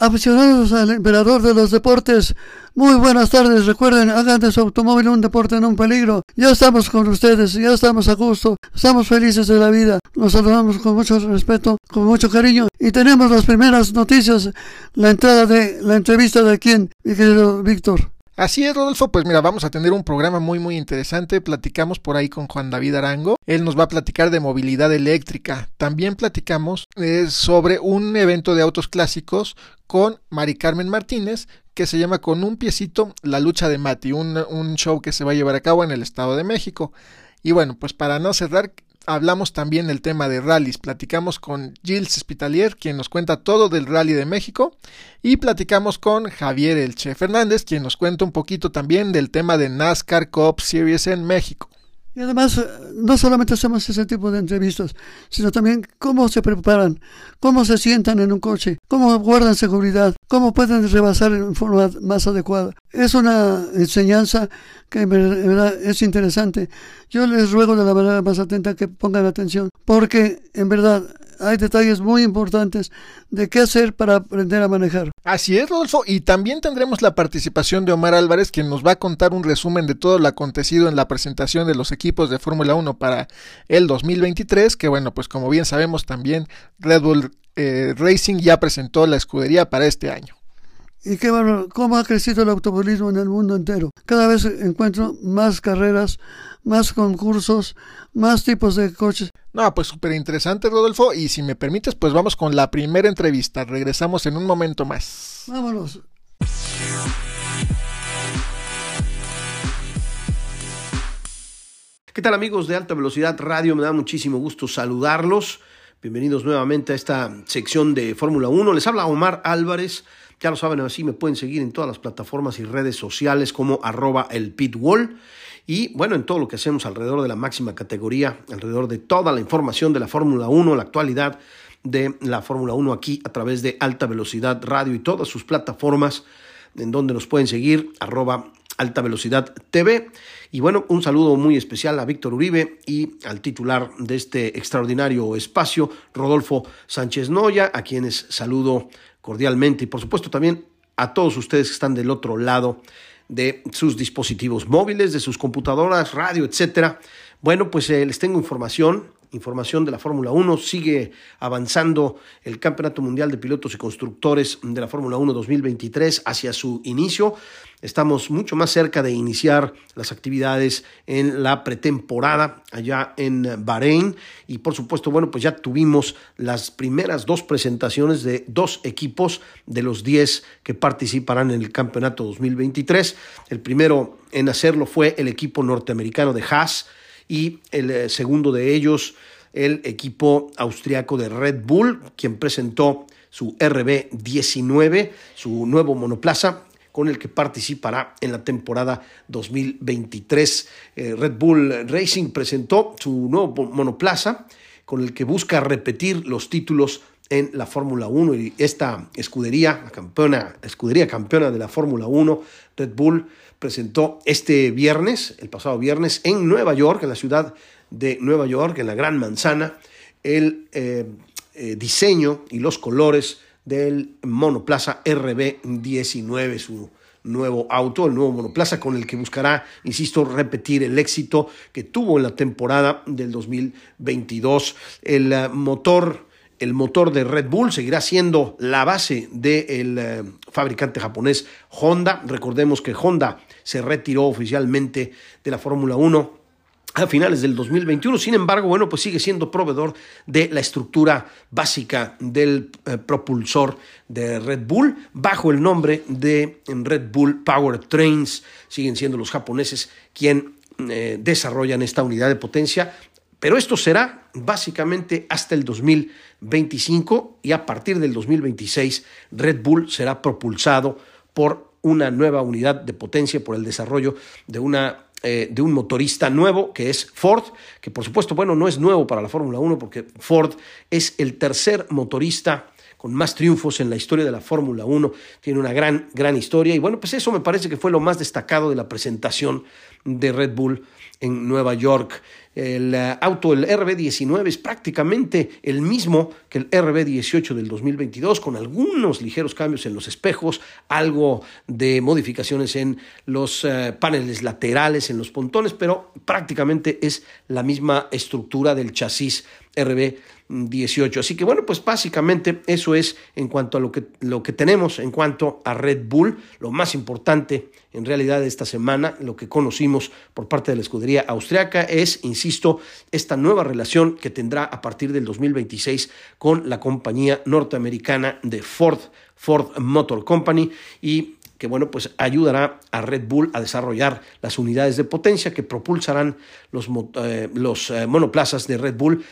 Aficionados al emperador de los deportes, muy buenas tardes. Recuerden, hagan de su automóvil un deporte en un peligro. Ya estamos con ustedes, ya estamos a gusto, estamos felices de la vida. Nos saludamos con mucho respeto, con mucho cariño. Y tenemos las primeras noticias, la entrada de la entrevista de quién, mi querido Víctor. Así es, Rodolfo. Pues mira, vamos a tener un programa muy, muy interesante. Platicamos por ahí con Juan David Arango. Él nos va a platicar de movilidad eléctrica. También platicamos eh, sobre un evento de autos clásicos con Mari Carmen Martínez, que se llama Con un piecito, la lucha de Mati, un, un show que se va a llevar a cabo en el Estado de México. Y bueno, pues para no cerrar, hablamos también del tema de rallies. Platicamos con Gilles Spitalier, quien nos cuenta todo del Rally de México. Y platicamos con Javier Elche Fernández, quien nos cuenta un poquito también del tema de NASCAR Cup Series en México. Y además, no solamente hacemos ese tipo de entrevistas, sino también cómo se preparan, cómo se sientan en un coche, cómo guardan seguridad, cómo pueden rebasar en forma más adecuada. Es una enseñanza que en verdad es interesante. Yo les ruego de la manera más atenta que pongan atención, porque en verdad hay detalles muy importantes de qué hacer para aprender a manejar. Así es, Rodolfo, y también tendremos la participación de Omar Álvarez, quien nos va a contar un resumen de todo lo acontecido en la presentación de los equipos de Fórmula 1 para el 2023, que bueno, pues como bien sabemos también Red Bull eh, Racing ya presentó la escudería para este año. Y qué bueno, cómo ha crecido el automovilismo en el mundo entero. Cada vez encuentro más carreras, más concursos, más tipos de coches. No, pues súper interesante, Rodolfo. Y si me permites, pues vamos con la primera entrevista. Regresamos en un momento más. Vámonos. ¿Qué tal amigos de Alta Velocidad Radio? Me da muchísimo gusto saludarlos. Bienvenidos nuevamente a esta sección de Fórmula 1. Les habla Omar Álvarez. Ya lo saben, así me pueden seguir en todas las plataformas y redes sociales como arroba el. Y bueno, en todo lo que hacemos alrededor de la máxima categoría, alrededor de toda la información de la Fórmula 1, la actualidad de la Fórmula 1 aquí a través de Alta Velocidad Radio y todas sus plataformas en donde nos pueden seguir, arroba Alta Velocidad TV. Y bueno, un saludo muy especial a Víctor Uribe y al titular de este extraordinario espacio, Rodolfo Sánchez Noya, a quienes saludo cordialmente y por supuesto también a todos ustedes que están del otro lado de sus dispositivos móviles, de sus computadoras, radio, etcétera. Bueno, pues eh, les tengo información información de la Fórmula 1. Sigue avanzando el Campeonato Mundial de Pilotos y Constructores de la Fórmula 1 2023 hacia su inicio. Estamos mucho más cerca de iniciar las actividades en la pretemporada allá en Bahrein. Y por supuesto, bueno, pues ya tuvimos las primeras dos presentaciones de dos equipos de los 10 que participarán en el Campeonato 2023. El primero en hacerlo fue el equipo norteamericano de Haas y el eh, segundo de ellos, el equipo austriaco de Red Bull, quien presentó su RB19, su nuevo monoplaza con el que participará en la temporada 2023. Eh, Red Bull Racing presentó su nuevo monoplaza con el que busca repetir los títulos en la Fórmula 1 y esta escudería, la campeona, escudería campeona de la Fórmula 1, Red Bull, presentó este viernes, el pasado viernes, en Nueva York, en la ciudad de Nueva York, en la Gran Manzana, el eh, eh, diseño y los colores del monoplaza RB19, su nuevo auto, el nuevo monoplaza con el que buscará, insisto, repetir el éxito que tuvo en la temporada del 2022. El uh, motor el motor de Red Bull seguirá siendo la base del eh, fabricante japonés Honda. Recordemos que Honda se retiró oficialmente de la Fórmula 1 a finales del 2021. Sin embargo, bueno, pues sigue siendo proveedor de la estructura básica del eh, propulsor de Red Bull bajo el nombre de Red Bull Power Trains. Siguen siendo los japoneses quien eh, desarrollan esta unidad de potencia pero esto será básicamente hasta el 2025 y a partir del 2026 Red Bull será propulsado por una nueva unidad de potencia por el desarrollo de una eh, de un motorista nuevo que es Ford, que por supuesto, bueno, no es nuevo para la Fórmula 1 porque Ford es el tercer motorista con más triunfos en la historia de la Fórmula 1, tiene una gran, gran historia y bueno, pues eso me parece que fue lo más destacado de la presentación de Red Bull en Nueva York. El eh, auto, el RB19, es prácticamente el mismo que el RB18 del 2022, con algunos ligeros cambios en los espejos, algo de modificaciones en los eh, paneles laterales, en los pontones, pero prácticamente es la misma estructura del chasis RB18. Así que bueno, pues básicamente eso es en cuanto a lo que, lo que tenemos en cuanto a Red Bull, lo más importante en realidad esta semana, lo que conocimos por parte de la escudería austriaca es, insisto, esta nueva relación que tendrá a partir del 2026 con la compañía norteamericana de Ford, Ford Motor Company y que bueno, pues ayudará a Red Bull a desarrollar las unidades de potencia que propulsarán los, eh, los eh, monoplazas de Red Bull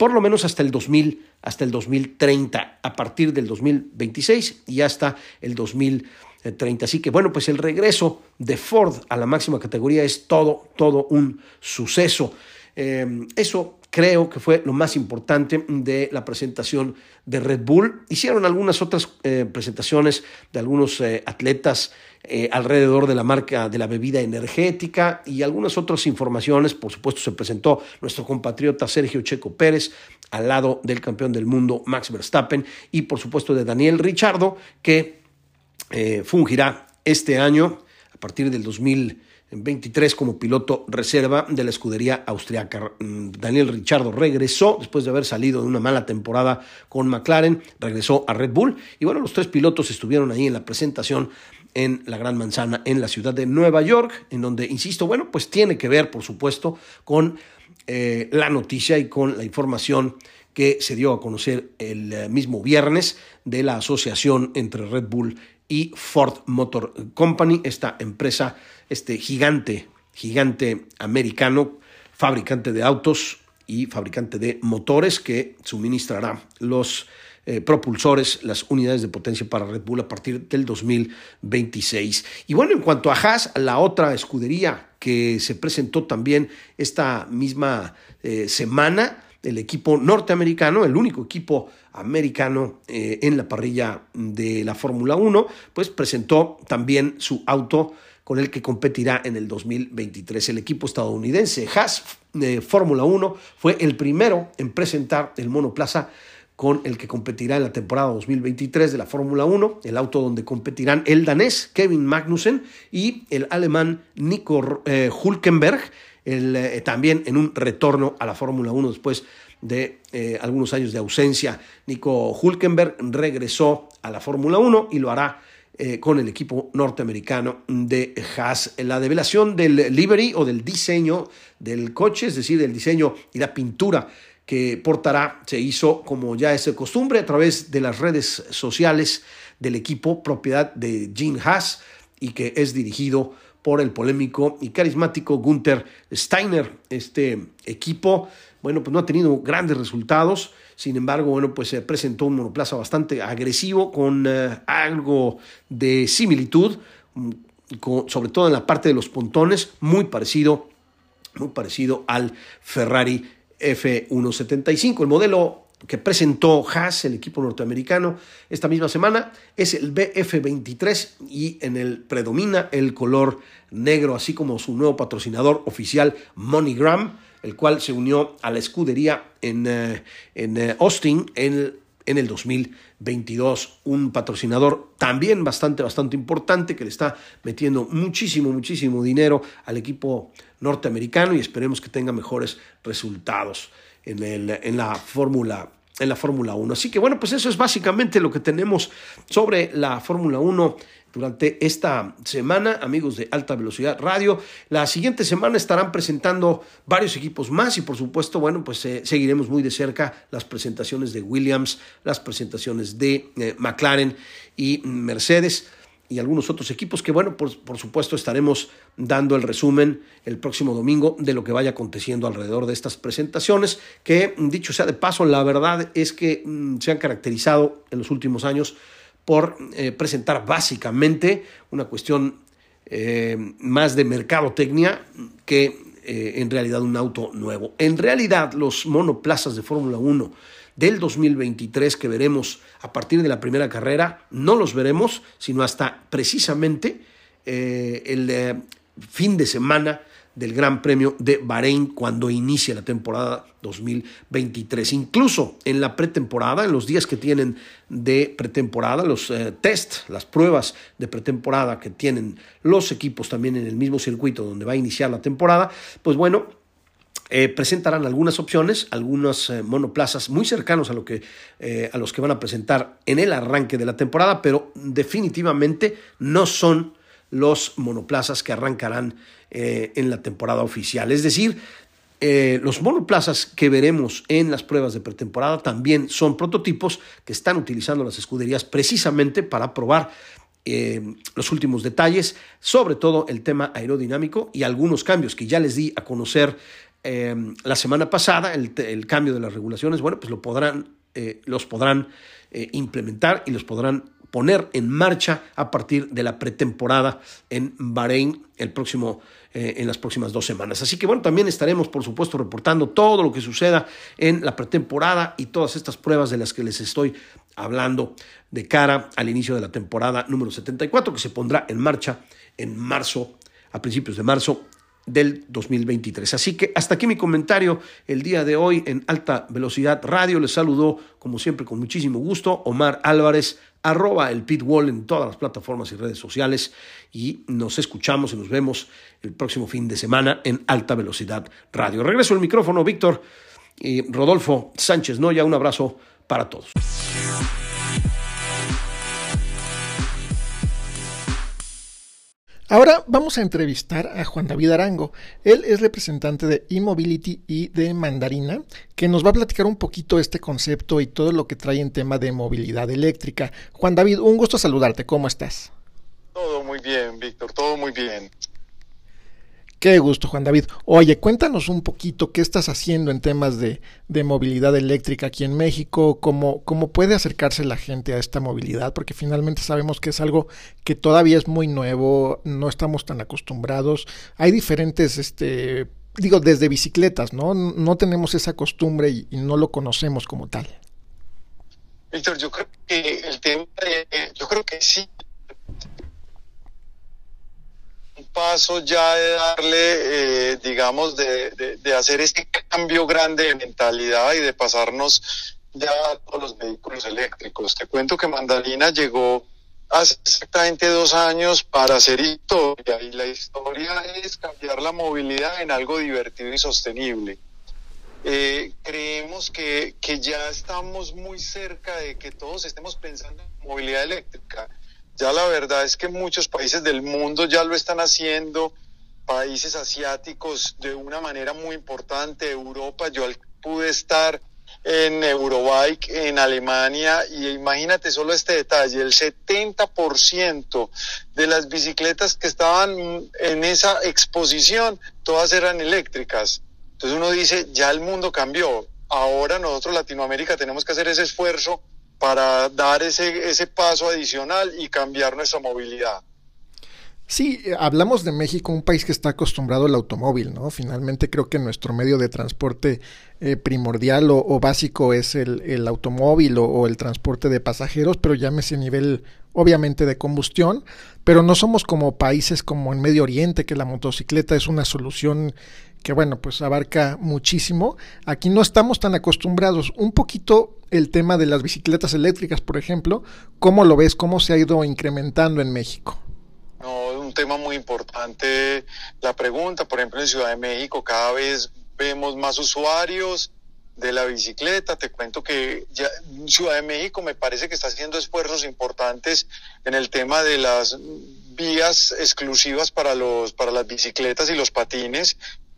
por lo menos hasta el 2000, hasta el 2030, a partir del 2026 y hasta el 2030. Así que bueno, pues el regreso de Ford a la máxima categoría es todo, todo un suceso. Eh, eso creo que fue lo más importante de la presentación de Red Bull. Hicieron algunas otras eh, presentaciones de algunos eh, atletas eh, alrededor de la marca de la bebida energética y algunas otras informaciones. Por supuesto, se presentó nuestro compatriota Sergio Checo Pérez al lado del campeón del mundo Max Verstappen y por supuesto de Daniel Richardo que fungirá este año a partir del 2023 como piloto reserva de la escudería austriaca. Mm, Daniel Richardo regresó después de haber salido de una mala temporada con McLaren, regresó a Red Bull y bueno, los tres pilotos estuvieron ahí en la presentación en la Gran Manzana, en la ciudad de Nueva York, en donde, insisto, bueno, pues tiene que ver, por supuesto, con eh, la noticia y con la información que se dio a conocer el eh, mismo viernes de la asociación entre Red Bull y Ford Motor Company, esta empresa, este gigante, gigante americano, fabricante de autos y fabricante de motores que suministrará los eh, propulsores, las unidades de potencia para Red Bull a partir del 2026. Y bueno, en cuanto a Haas, la otra escudería que se presentó también esta misma eh, semana, el equipo norteamericano, el único equipo americano eh, en la parrilla de la Fórmula 1, pues presentó también su auto con el que competirá en el 2023. El equipo estadounidense Haas Fórmula 1 fue el primero en presentar el monoplaza con el que competirá en la temporada 2023 de la Fórmula 1, el auto donde competirán el danés Kevin Magnussen y el alemán Nico eh, Hulkenberg, eh, también en un retorno a la Fórmula 1 después de eh, algunos años de ausencia. Nico Hulkenberg regresó a la Fórmula 1 y lo hará con el equipo norteamericano de Haas. La develación del livery o del diseño del coche, es decir, del diseño y la pintura que portará se hizo, como ya es de costumbre, a través de las redes sociales del equipo propiedad de Gene Haas y que es dirigido por el polémico y carismático Gunther Steiner. Este equipo, bueno, pues no ha tenido grandes resultados, sin embargo, bueno, pues se presentó un monoplaza bastante agresivo con eh, algo de similitud, mm, sobre todo en la parte de los pontones, muy parecido, muy parecido al Ferrari F175. El modelo que presentó Haas, el equipo norteamericano, esta misma semana es el BF23 y en el predomina el color negro, así como su nuevo patrocinador oficial MoneyGram, el cual se unió a la escudería en, eh, en eh, Austin en, en el 2022. Un patrocinador también bastante, bastante importante que le está metiendo muchísimo, muchísimo dinero al equipo norteamericano y esperemos que tenga mejores resultados en, el, en la Fórmula en la Fórmula 1. Así que bueno, pues eso es básicamente lo que tenemos sobre la Fórmula 1 durante esta semana, amigos de Alta Velocidad Radio. La siguiente semana estarán presentando varios equipos más y por supuesto, bueno, pues eh, seguiremos muy de cerca las presentaciones de Williams, las presentaciones de eh, McLaren y Mercedes y algunos otros equipos que, bueno, por, por, supuesto estaremos dando el resumen el próximo domingo de lo que vaya aconteciendo alrededor de estas presentaciones, que dicho sea de paso, la verdad es que mm, se han caracterizado en los últimos años por eh, presentar básicamente una cuestión eh, más de mercadotecnia que eh, en realidad un auto nuevo. En realidad los monoplazas de Fórmula 1 del 2023 que veremos a partir de la primera carrera, no los veremos, sino hasta precisamente el fin de semana del Gran Premio de Bahrein cuando inicia la temporada 2023. Incluso en la pretemporada, en los días que tienen de pretemporada, los eh, test, las pruebas de pretemporada que tienen los equipos también en el mismo circuito donde va a iniciar la temporada, pues bueno, eh, presentarán algunas opciones, algunos eh, monoplazas muy cercanos a, lo que, a los que van a presentar en el arranque de la temporada, pero definitivamente no son los monoplazas que arrancarán eh, en la temporada oficial. Es decir, eh, los monoplazas que veremos en las pruebas de pretemporada también son prototipos que están utilizando las escuderías precisamente para probar eh, los últimos detalles, sobre todo el tema aerodinámico y algunos cambios que ya les di a conocer la semana pasada, el, cambio de las regulaciones, bueno, pues los podrán implementar y los podrán poner en marcha a partir de la pretemporada en Bahrein el próximo eh, en las próximas dos semanas. Así que bueno, también estaremos por supuesto reportando todo lo que suceda en la pretemporada y todas estas pruebas de las que les estoy hablando de cara al inicio de la temporada número 74 que se pondrá en marcha en marzo, a principios de marzo del 2023. Así que hasta aquí mi comentario el día de hoy en Alta Velocidad Radio. Les saludo como siempre con muchísimo gusto Omar Álvarez, arroba el Pitwall en todas las plataformas y redes sociales y nos escuchamos y nos vemos el próximo fin de semana en Alta Velocidad Radio. Regreso el micrófono, Víctor y Rodolfo Sánchez Noya. Un abrazo para todos. Ahora vamos a entrevistar a Juan David Arango. Él es representante de eMobility y de Mandarina, que nos va a platicar un poquito este concepto y todo lo que trae en tema de movilidad eléctrica. Juan David, un gusto saludarte. ¿Cómo estás? Todo muy bien, Víctor, todo muy bien. Qué gusto, Juan David. Oye, cuéntanos un poquito qué estás haciendo en temas de, movilidad eléctrica aquí en México, cómo, cómo puede acercarse la gente a esta movilidad, porque finalmente sabemos que es algo que todavía es muy nuevo, no estamos tan acostumbrados. Hay diferentes, este, digo, desde bicicletas, ¿no? No tenemos esa costumbre y, no lo conocemos como tal. Víctor, yo creo que el tema, yo creo que sí, paso ya de darle, eh, digamos, de, de, hacer este cambio grande de mentalidad y de pasarnos ya a todos los vehículos eléctricos. Te cuento que Mandarina llegó hace exactamente dos años para hacer historia y la historia es cambiar la movilidad en algo divertido y sostenible. Eh, creemos que, que ya estamos muy cerca de que todos estemos pensando en movilidad eléctrica ya la verdad es que muchos países del mundo ya lo están haciendo, países asiáticos de una manera muy importante, Europa, yo pude estar en Eurobike en Alemania y imagínate solo este detalle, el 70% de las bicicletas que estaban en esa exposición, todas eran eléctricas. Entonces uno dice, ya el mundo cambió, ahora nosotros Latinoamérica tenemos que hacer ese esfuerzo para dar ese, ese paso adicional y cambiar nuestra movilidad. Sí, hablamos de México, un país que está acostumbrado al automóvil, ¿no? Finalmente creo que nuestro medio de transporte eh, primordial o, básico es el, automóvil o, el transporte de pasajeros, pero llámese nivel obviamente de combustión, pero no somos como países como en Medio Oriente, que la motocicleta es una solución que bueno, pues abarca muchísimo. Aquí no estamos tan acostumbrados. Un poquito el tema de las bicicletas eléctricas, por ejemplo, ¿cómo lo ves? ¿Cómo se ha ido incrementando en México? No, un tema muy importante la pregunta. Por ejemplo, en Ciudad de México cada vez vemos más usuarios de la bicicleta. Te cuento que ya Ciudad de México me parece que está haciendo esfuerzos importantes en el tema de las vías exclusivas para los para las bicicletas y los patines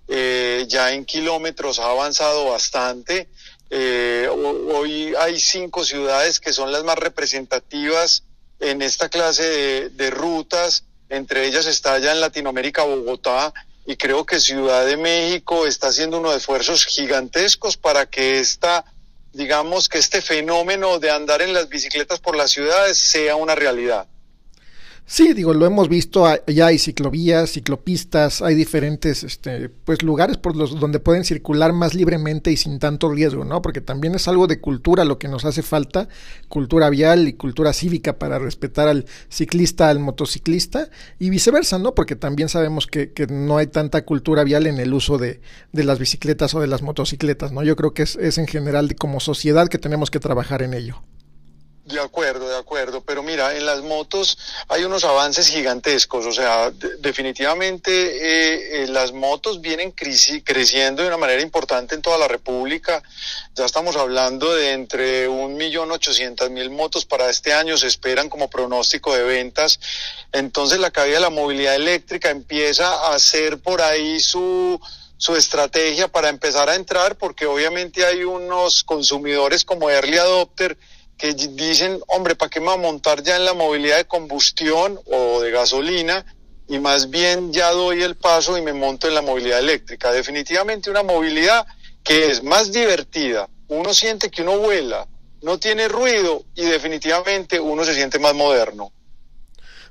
eh, ya en kilómetros ha avanzado bastante. Eh, hoy hay cinco ciudades que son las más representativas en esta clase de, rutas. Entre ellas está ya en Latinoamérica Bogotá y creo que Ciudad de México está haciendo unos esfuerzos gigantescos para que esta digamos, que este fenómeno de andar en las bicicletas por las ciudades sea una realidad. Sí, digo, lo hemos visto, ya hay ciclovías, ciclopistas, hay diferentes este, pues, lugares por los donde pueden circular más libremente y sin tanto riesgo, ¿no? Porque también es algo de cultura lo que nos hace falta, cultura vial y cultura cívica para respetar al ciclista, al motociclista y viceversa, ¿no? Porque también sabemos que, que no hay tanta cultura vial en el uso de, de, las bicicletas o de las motocicletas, ¿no? Yo creo que es, es en general como sociedad que tenemos que trabajar en ello. De acuerdo, de acuerdo. Pero mira, en las motos hay unos avances gigantescos. O sea, definitivamente eh, eh, las motos vienen creciendo de una manera importante en toda la República. Ya estamos hablando de entre un millón ochocientas mil motos para este año se esperan como pronóstico de ventas. Entonces la caída de la movilidad eléctrica empieza a hacer por ahí su su estrategia para empezar a entrar, porque obviamente hay unos consumidores como early adopter que dicen, hombre, ¿para qué me voy a montar ya en la movilidad de combustión o de gasolina? Y más bien ya doy el paso y me monto en la movilidad eléctrica. Definitivamente una movilidad que es más divertida. Uno siente que uno vuela, no tiene ruido y definitivamente uno se siente más moderno.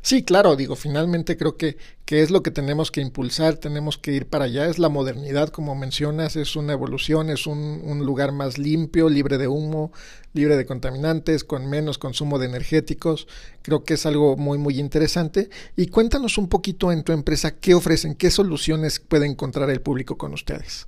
Sí, claro, digo, finalmente creo que, que es lo que tenemos que impulsar, tenemos que ir para allá, es la modernidad, como mencionas, es una evolución, es un, lugar más limpio, libre de humo, libre de contaminantes, con menos consumo de energéticos, creo que es algo muy, muy interesante. Y cuéntanos un poquito en tu empresa, qué ofrecen, qué soluciones puede encontrar el público con ustedes.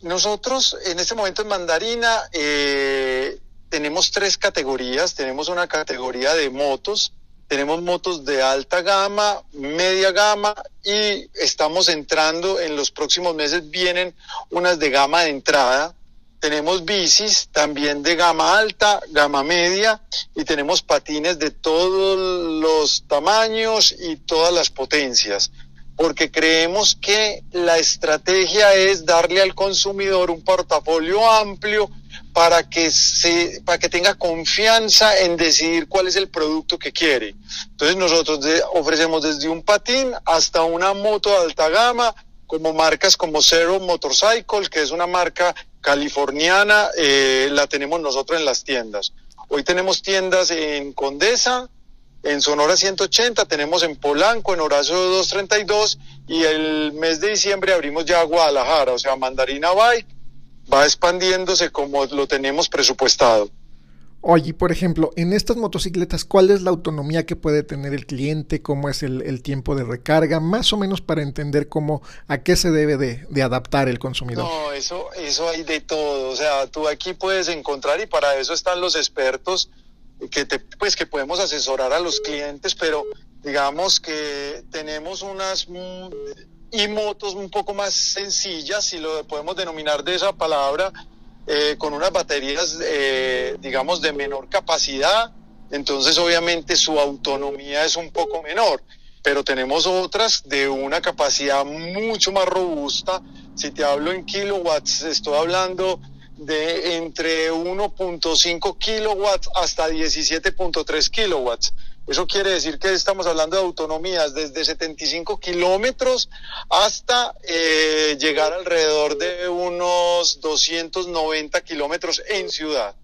Nosotros en este momento en Mandarina eh, tenemos tres categorías, tenemos una categoría de motos, tenemos motos de alta gama, media gama y estamos entrando en los próximos meses vienen unas de gama de entrada. Tenemos bicis también de gama alta, gama media y tenemos patines de todos los tamaños y todas las potencias porque creemos que la estrategia es darle al consumidor un portafolio amplio para que se para que tenga confianza en decidir cuál es el producto que quiere. Entonces nosotros ofrecemos desde un patín hasta una moto de alta gama como marcas como Zero Motorcycle, que es una marca californiana, eh, la tenemos nosotros en las tiendas. Hoy tenemos tiendas en Condesa, en Sonora 180, tenemos en Polanco, en Horacio 232 y el mes de diciembre abrimos ya Guadalajara, o sea, Mandarina Bike va expandiéndose como lo tenemos presupuestado. Oye, por ejemplo, en estas motocicletas, ¿cuál es la autonomía que puede tener el cliente? ¿Cómo es el, tiempo de recarga? Más o menos para entender cómo, a qué se debe de, de, adaptar el consumidor. No, eso, eso hay de todo. O sea, tú aquí puedes encontrar y para eso están los expertos que te, pues que podemos asesorar a los clientes, pero digamos que tenemos unas mm, y motos un poco más sencillas, si lo podemos denominar de esa palabra, eh, con unas baterías, eh, digamos, de menor capacidad, entonces obviamente su autonomía es un poco menor, pero tenemos otras de una capacidad mucho más robusta. Si te hablo en kilowatts, estoy hablando de entre 1.5 kilowatts hasta 17.3 kilowatts. Eso quiere decir que estamos hablando de autonomías desde 75 kilómetros hasta eh, llegar alrededor de unos 290 kilómetros en ciudad.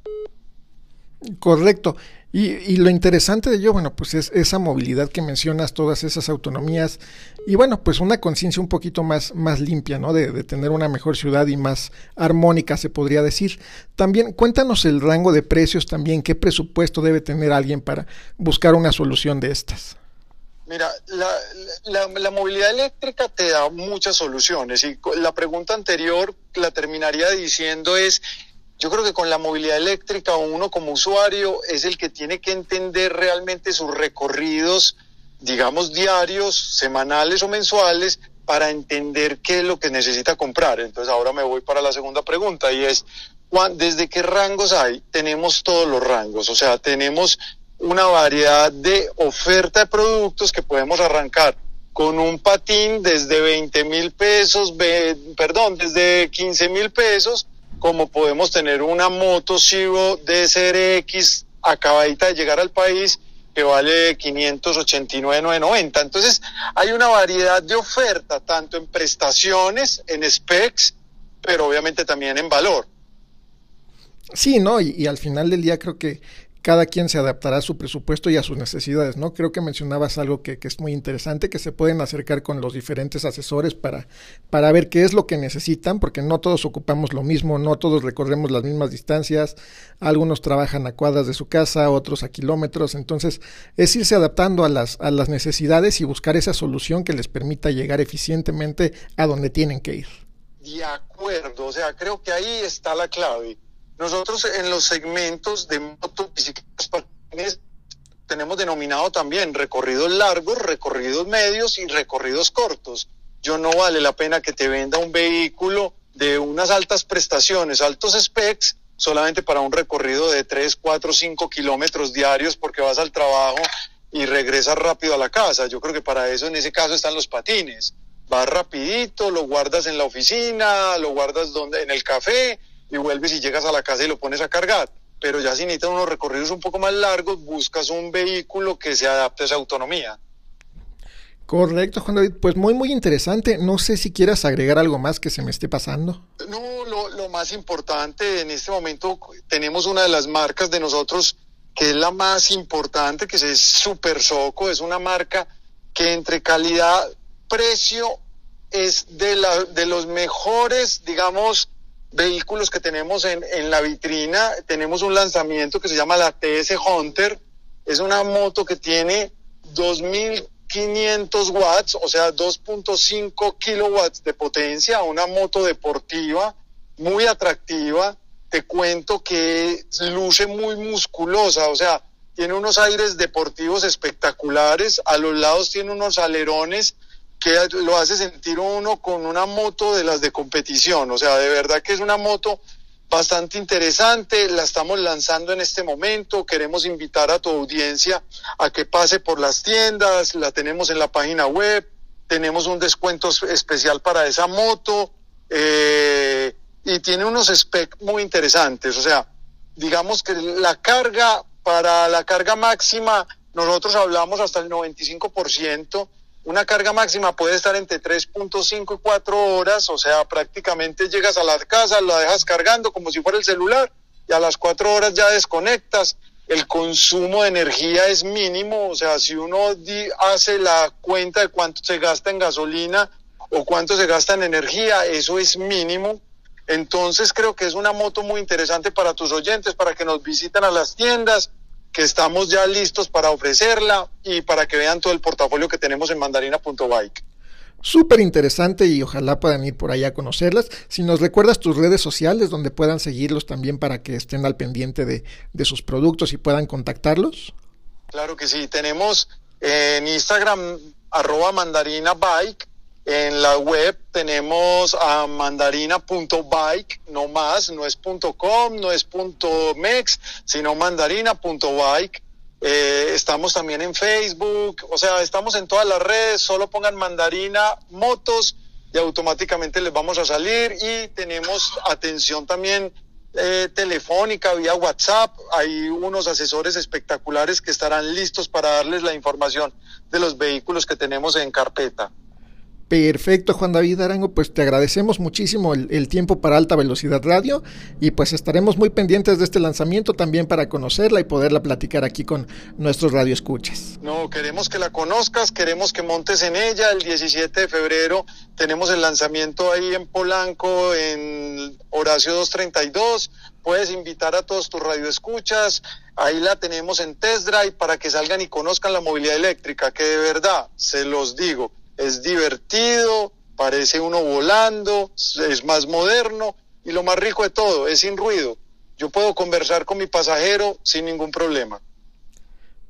Correcto. Y, y, lo interesante de ello, bueno, pues es esa movilidad que mencionas, todas esas autonomías y bueno, pues una conciencia un poquito más, más limpia, ¿no? De, de, tener una mejor ciudad y más armónica, se podría decir. También cuéntanos el rango de precios también, qué presupuesto debe tener alguien para buscar una solución de estas. Mira, la, la, la movilidad eléctrica te da muchas soluciones y la pregunta anterior la terminaría diciendo es yo creo que con la movilidad eléctrica uno como usuario es el que tiene que entender realmente sus recorridos, digamos, diarios, semanales o mensuales, para entender qué es lo que necesita comprar. Entonces ahora me voy para la segunda pregunta y es, ¿desde qué rangos hay? Tenemos todos los rangos, o sea, tenemos una variedad de oferta de productos que podemos arrancar con un patín desde 20 mil pesos, perdón, desde 15 mil pesos como podemos tener una moto Civo DSRX acabadita de llegar al país que vale 589,990. Entonces, hay una variedad de oferta, tanto en prestaciones, en specs, pero obviamente también en valor. Sí, ¿no? Y, y, al final del día creo que cada quien se adaptará a su presupuesto y a sus necesidades, ¿no? Creo que mencionabas algo que, que, es muy interesante, que se pueden acercar con los diferentes asesores para, para ver qué es lo que necesitan, porque no todos ocupamos lo mismo, no todos recorremos las mismas distancias, algunos trabajan a cuadras de su casa, otros a kilómetros, entonces es irse adaptando a las, a las necesidades y buscar esa solución que les permita llegar eficientemente a donde tienen que ir. De acuerdo, o sea, creo que ahí está la clave nosotros en los segmentos de motos, bicicletas, tenemos denominado también recorridos largos, recorridos medios y recorridos cortos. Yo no vale la pena que te venda un vehículo de unas altas prestaciones, altos specs, solamente para un recorrido de 3, 4, 5 kilómetros diarios porque vas al trabajo y regresas rápido a la casa. Yo creo que para eso en ese caso están los patines. Vas rapidito, lo guardas en la oficina, lo guardas donde, en el café y vuelves y llegas a la casa y lo pones a cargar. Pero ya si necesitas unos recorridos un poco más largos, buscas un vehículo que se adapte a esa autonomía. Correcto, Juan David. Pues muy, muy interesante. No sé si quieras agregar algo más que se me esté pasando. No, lo, lo más importante, en este momento tenemos una de las marcas de nosotros que es la más importante, que es Super Soco. Es una marca que entre calidad, precio, es de, la, de los mejores, digamos, vehículos que tenemos en, en la vitrina. Tenemos un lanzamiento que se llama la TS Hunter. Es una moto que tiene 2.500 watts, o sea, 2.5 kilowatts de potencia, una moto deportiva muy atractiva. Te cuento que luce muy musculosa, o sea, tiene unos aires deportivos espectaculares, a los lados tiene unos alerones que lo hace sentir uno con una moto de las de competición. O sea, de verdad que es una moto bastante interesante, la estamos lanzando en este momento, queremos invitar a tu audiencia a que pase por las tiendas, la tenemos en la página web, tenemos un descuento especial para esa moto eh, y tiene unos specs muy interesantes, o sea, digamos que la carga, para la carga máxima, nosotros hablamos hasta el 95%, una carga máxima puede estar entre 3.5 y 4 horas, o sea, prácticamente llegas a la casa, la dejas cargando como si fuera el celular y a las 4 horas ya desconectas. El consumo de energía es mínimo, o sea, si uno hace la cuenta de cuánto se gasta en gasolina o cuánto se gasta en energía, eso es mínimo. Entonces creo que es una moto muy interesante para tus oyentes, para que nos visiten a las tiendas, que estamos ya listos para ofrecerla y para que vean todo el portafolio que tenemos en mandarina.bike. Súper interesante y ojalá puedan ir por allá a conocerlas. Si nos recuerdas tus redes sociales donde puedan seguirlos también para que estén al pendiente de, de sus productos y puedan contactarlos. Claro que sí, tenemos en Instagram arroba mandarinabike en la web tenemos a mandarina.bike, no más, no es .com, no es .mex, sino mandarina.bike. Eh, estamos también en Facebook, o sea, estamos en todas las redes, solo pongan mandarina motos y automáticamente les vamos a salir y tenemos atención también eh, telefónica, vía WhatsApp. Hay unos asesores espectaculares que estarán listos para darles la información de los vehículos que tenemos en carpeta. Perfecto, Juan David Arango, pues te agradecemos muchísimo el, tiempo para Alta Velocidad Radio y pues estaremos muy pendientes de este lanzamiento también para conocerla y poderla platicar aquí con nuestros radioescuchas. No, queremos que la conozcas, queremos que montes en ella. El 17 de febrero tenemos el lanzamiento ahí en Polanco, en Horacio 232. Puedes invitar a todos tus radioescuchas. Ahí la tenemos en test drive para que salgan y conozcan la movilidad eléctrica, que de verdad, se los digo, es divertido, parece uno volando, es más moderno y lo más rico de todo, es sin ruido. Yo puedo conversar con mi pasajero sin ningún problema.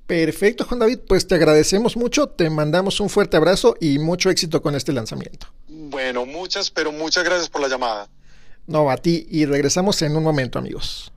Perfecto, Juan David, pues te agradecemos mucho, te mandamos un fuerte abrazo y mucho éxito con este lanzamiento. Bueno, muchas, pero muchas gracias por la llamada. No, a ti y regresamos en un momento, amigos.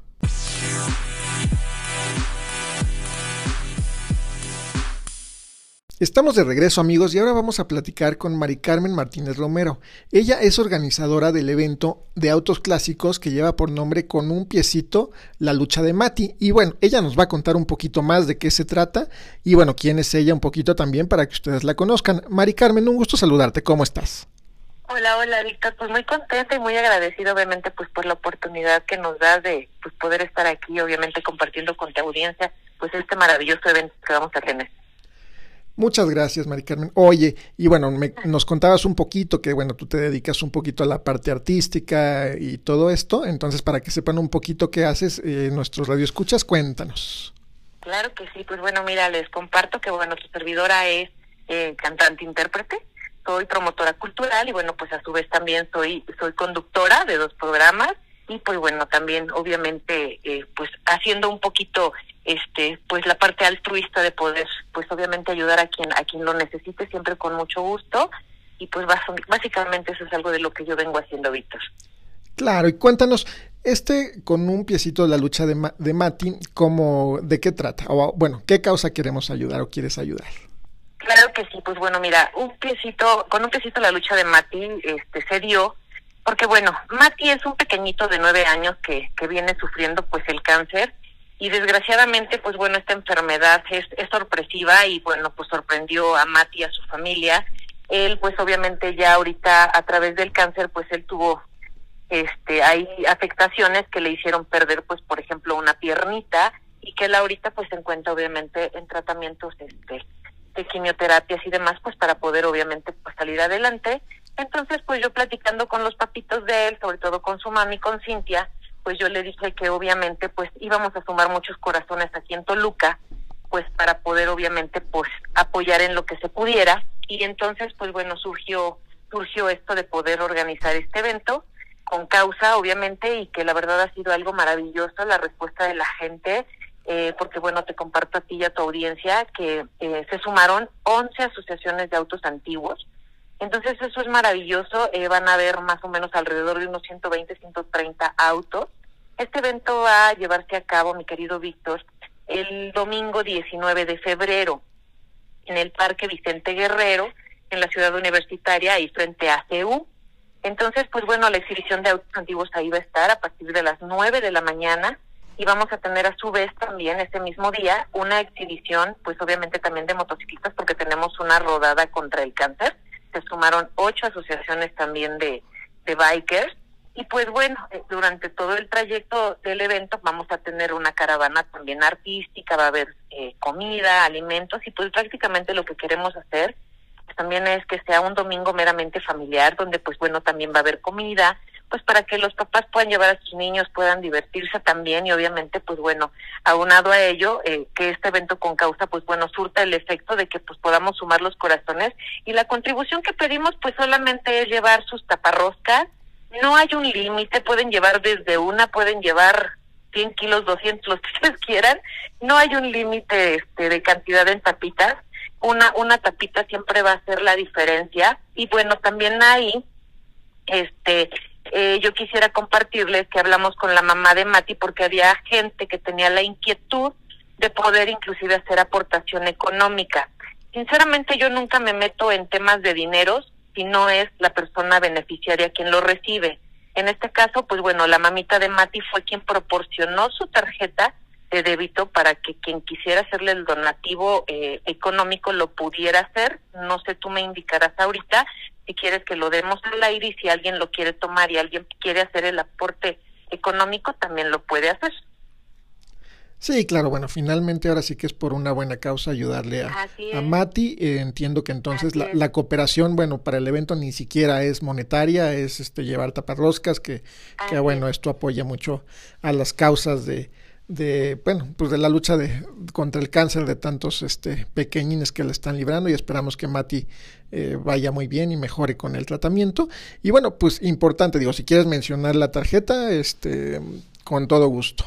Estamos de regreso amigos y ahora vamos a platicar con Mari Carmen Martínez Romero. Ella es organizadora del evento de autos clásicos que lleva por nombre con un piecito la lucha de Mati. Y bueno, ella nos va a contar un poquito más de qué se trata y bueno, quién es ella un poquito también para que ustedes la conozcan. Mari Carmen, un gusto saludarte, ¿cómo estás? Hola, hola, Víctor. Pues muy contenta y muy agradecida, obviamente, pues por la oportunidad que nos da de pues poder estar aquí, obviamente, compartiendo con tu audiencia, pues este maravilloso evento que vamos a tener. Muchas gracias, Mari Carmen. Oye, y bueno, me, nos contabas un poquito que, bueno, tú te dedicas un poquito a la parte artística y todo esto, entonces para que sepan un poquito qué haces, eh, nuestros radioescuchas, cuéntanos. Claro que sí, pues bueno, mira, les comparto que, bueno, tu servidora es eh, cantante-intérprete, soy promotora cultural y, bueno, pues a su vez también soy, soy conductora de dos programas y, pues bueno, también obviamente, eh, pues haciendo un poquito este pues la parte altruista de poder pues obviamente ayudar a quien a quien lo necesite siempre con mucho gusto. Y pues básicamente eso es algo de lo que yo vengo haciendo Víctor. Claro y cuéntanos este con un piecito de la lucha de, de Mati cómo de qué trata o bueno qué causa queremos ayudar o quieres ayudar claro que sí pues bueno mira un piecito con un piecito la lucha de Mati este se dio porque bueno Mati es un pequeñito de nueve años que que viene sufriendo pues el cáncer y desgraciadamente pues bueno esta enfermedad es, es sorpresiva y bueno pues sorprendió a Mati y a su familia. Él pues obviamente ya ahorita a través del cáncer pues él tuvo este hay afectaciones que le hicieron perder pues por ejemplo una piernita y que él ahorita pues se encuentra obviamente en tratamientos este de quimioterapias y demás pues para poder obviamente pues salir adelante. Entonces pues yo platicando con los papitos de él sobre todo con su mami con Cintia pues yo le dije que obviamente pues íbamos a sumar muchos corazones aquí en Toluca, pues para poder obviamente pues apoyar en lo que se pudiera. Y entonces pues bueno surgió surgió esto de poder organizar este evento con causa obviamente y que la verdad ha sido algo maravilloso la respuesta de la gente eh, porque bueno te comparto a ti y a tu audiencia que eh, se sumaron 11 asociaciones de autos antiguos entonces eso es maravilloso, eh, van a haber más o menos alrededor de unos 120, 130 autos. Este evento va a llevarse a cabo, mi querido Víctor, el domingo 19 de febrero en el Parque Vicente Guerrero, en la ciudad universitaria, ahí frente a CEU. Entonces, pues bueno, la exhibición de autos antiguos ahí va a estar a partir de las 9 de la mañana y vamos a tener a su vez también ese mismo día una exhibición, pues obviamente también de motociclistas porque tenemos una rodada contra el cáncer se sumaron ocho asociaciones también de, de bikers. Y pues bueno, eh, durante todo el trayecto del evento vamos a tener una caravana también artística, va a haber eh, comida, alimentos y pues prácticamente lo que queremos hacer también es que sea un domingo meramente familiar donde pues bueno también va a haber comida, pues para que los papás puedan llevar a sus niños, puedan divertirse también y obviamente pues bueno, aunado a ello, eh, que este evento con causa pues bueno, surta el efecto de que pues podamos sumar los corazones y la contribución que pedimos pues solamente es llevar sus taparroscas, no hay un límite, pueden llevar desde una, pueden llevar 100 kilos, 200, los que ustedes quieran, no hay un límite este, de cantidad en tapitas, una, una tapita siempre va a ser la diferencia. Y bueno, también hay este eh, yo quisiera compartirles que hablamos con la mamá de Mati porque había gente que tenía la inquietud de poder inclusive hacer aportación económica. Sinceramente yo nunca me meto en temas de dineros si no es la persona beneficiaria quien lo recibe. En este caso, pues bueno, la mamita de Mati fue quien proporcionó su tarjeta de débito para que quien quisiera hacerle el donativo eh, económico lo pudiera hacer. No sé, tú me indicarás ahorita, si quieres que lo demos al aire y si alguien lo quiere tomar y alguien quiere hacer el aporte económico, también lo puede hacer. Sí, claro, bueno, finalmente ahora sí que es por una buena causa ayudarle a, a Mati. Eh, entiendo que entonces la, la, cooperación, bueno, para el evento ni siquiera es monetaria, es este llevar taparroscas, que, que bueno, esto apoya mucho a las causas de, de bueno pues de la lucha de contra el cáncer de tantos este pequeñines que le están librando y esperamos que Mati eh, vaya muy bien y mejore con el tratamiento y bueno pues importante digo si quieres mencionar la tarjeta este con todo gusto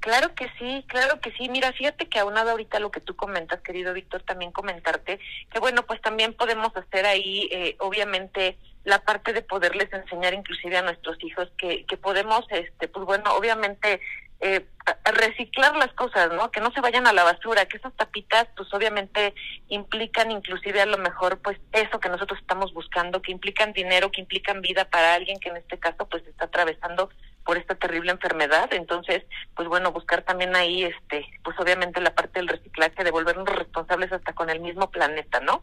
Claro que sí, claro que sí. Mira, fíjate que aunado ahorita lo que tú comentas, querido Víctor, también comentarte que bueno, pues también podemos hacer ahí, eh, obviamente, la parte de poderles enseñar inclusive a nuestros hijos que, que podemos, este, pues bueno, obviamente eh, reciclar las cosas, ¿no? Que no se vayan a la basura, que esas tapitas pues obviamente implican inclusive a lo mejor pues eso que nosotros estamos buscando, que implican dinero, que implican vida para alguien que en este caso pues está atravesando por esta terrible enfermedad. Entonces, pues bueno, buscar también ahí este pues obviamente la parte del reciclaje de volvernos responsables hasta con el mismo planeta, ¿no?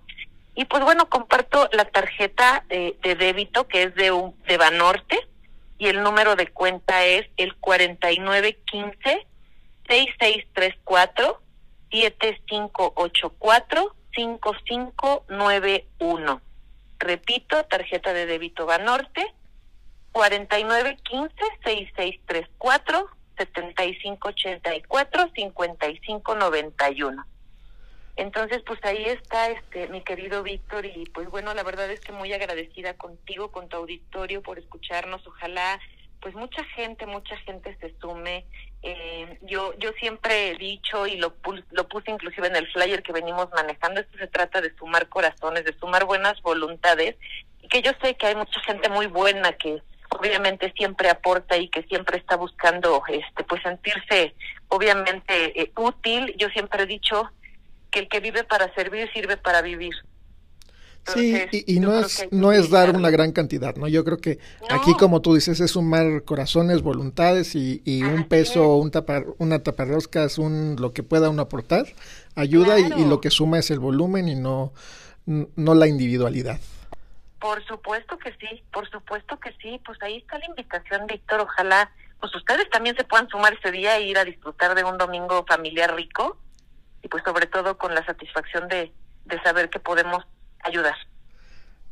Y pues bueno, comparto la tarjeta de, débito que es de, un, de Banorte y el número de cuenta es el 4915 6634 7584 5591. Repito, tarjeta de débito Banorte 4915 6634 7584 5591. Entonces, pues ahí está este mi querido Víctor y pues bueno, la verdad es que muy agradecida contigo, con tu auditorio por escucharnos. Ojalá pues mucha gente, mucha gente se sume. Eh, yo yo siempre he dicho y lo, lo puse inclusive en el flyer que venimos manejando, esto se trata de sumar corazones, de sumar buenas voluntades y que yo sé que hay mucha gente muy buena que obviamente siempre aporta y que siempre está buscando este pues sentirse obviamente eh, útil. Yo siempre he dicho que el que vive para servir sirve para vivir. sí, y, no es no es dar una gran cantidad, ¿no? Yo creo que aquí, como tú dices, es sumar corazones, voluntades y, y un peso, un tapar, una taparroscas, un lo que pueda uno aportar, ayuda y, lo que suma es el volumen y no, no la individualidad. Por supuesto que sí, por supuesto que sí. Pues ahí está la invitación, Víctor. Ojalá, pues ustedes también se puedan sumar ese día e ir a disfrutar de un domingo familiar rico y pues sobre todo con la satisfacción de, de saber que podemos ayudar.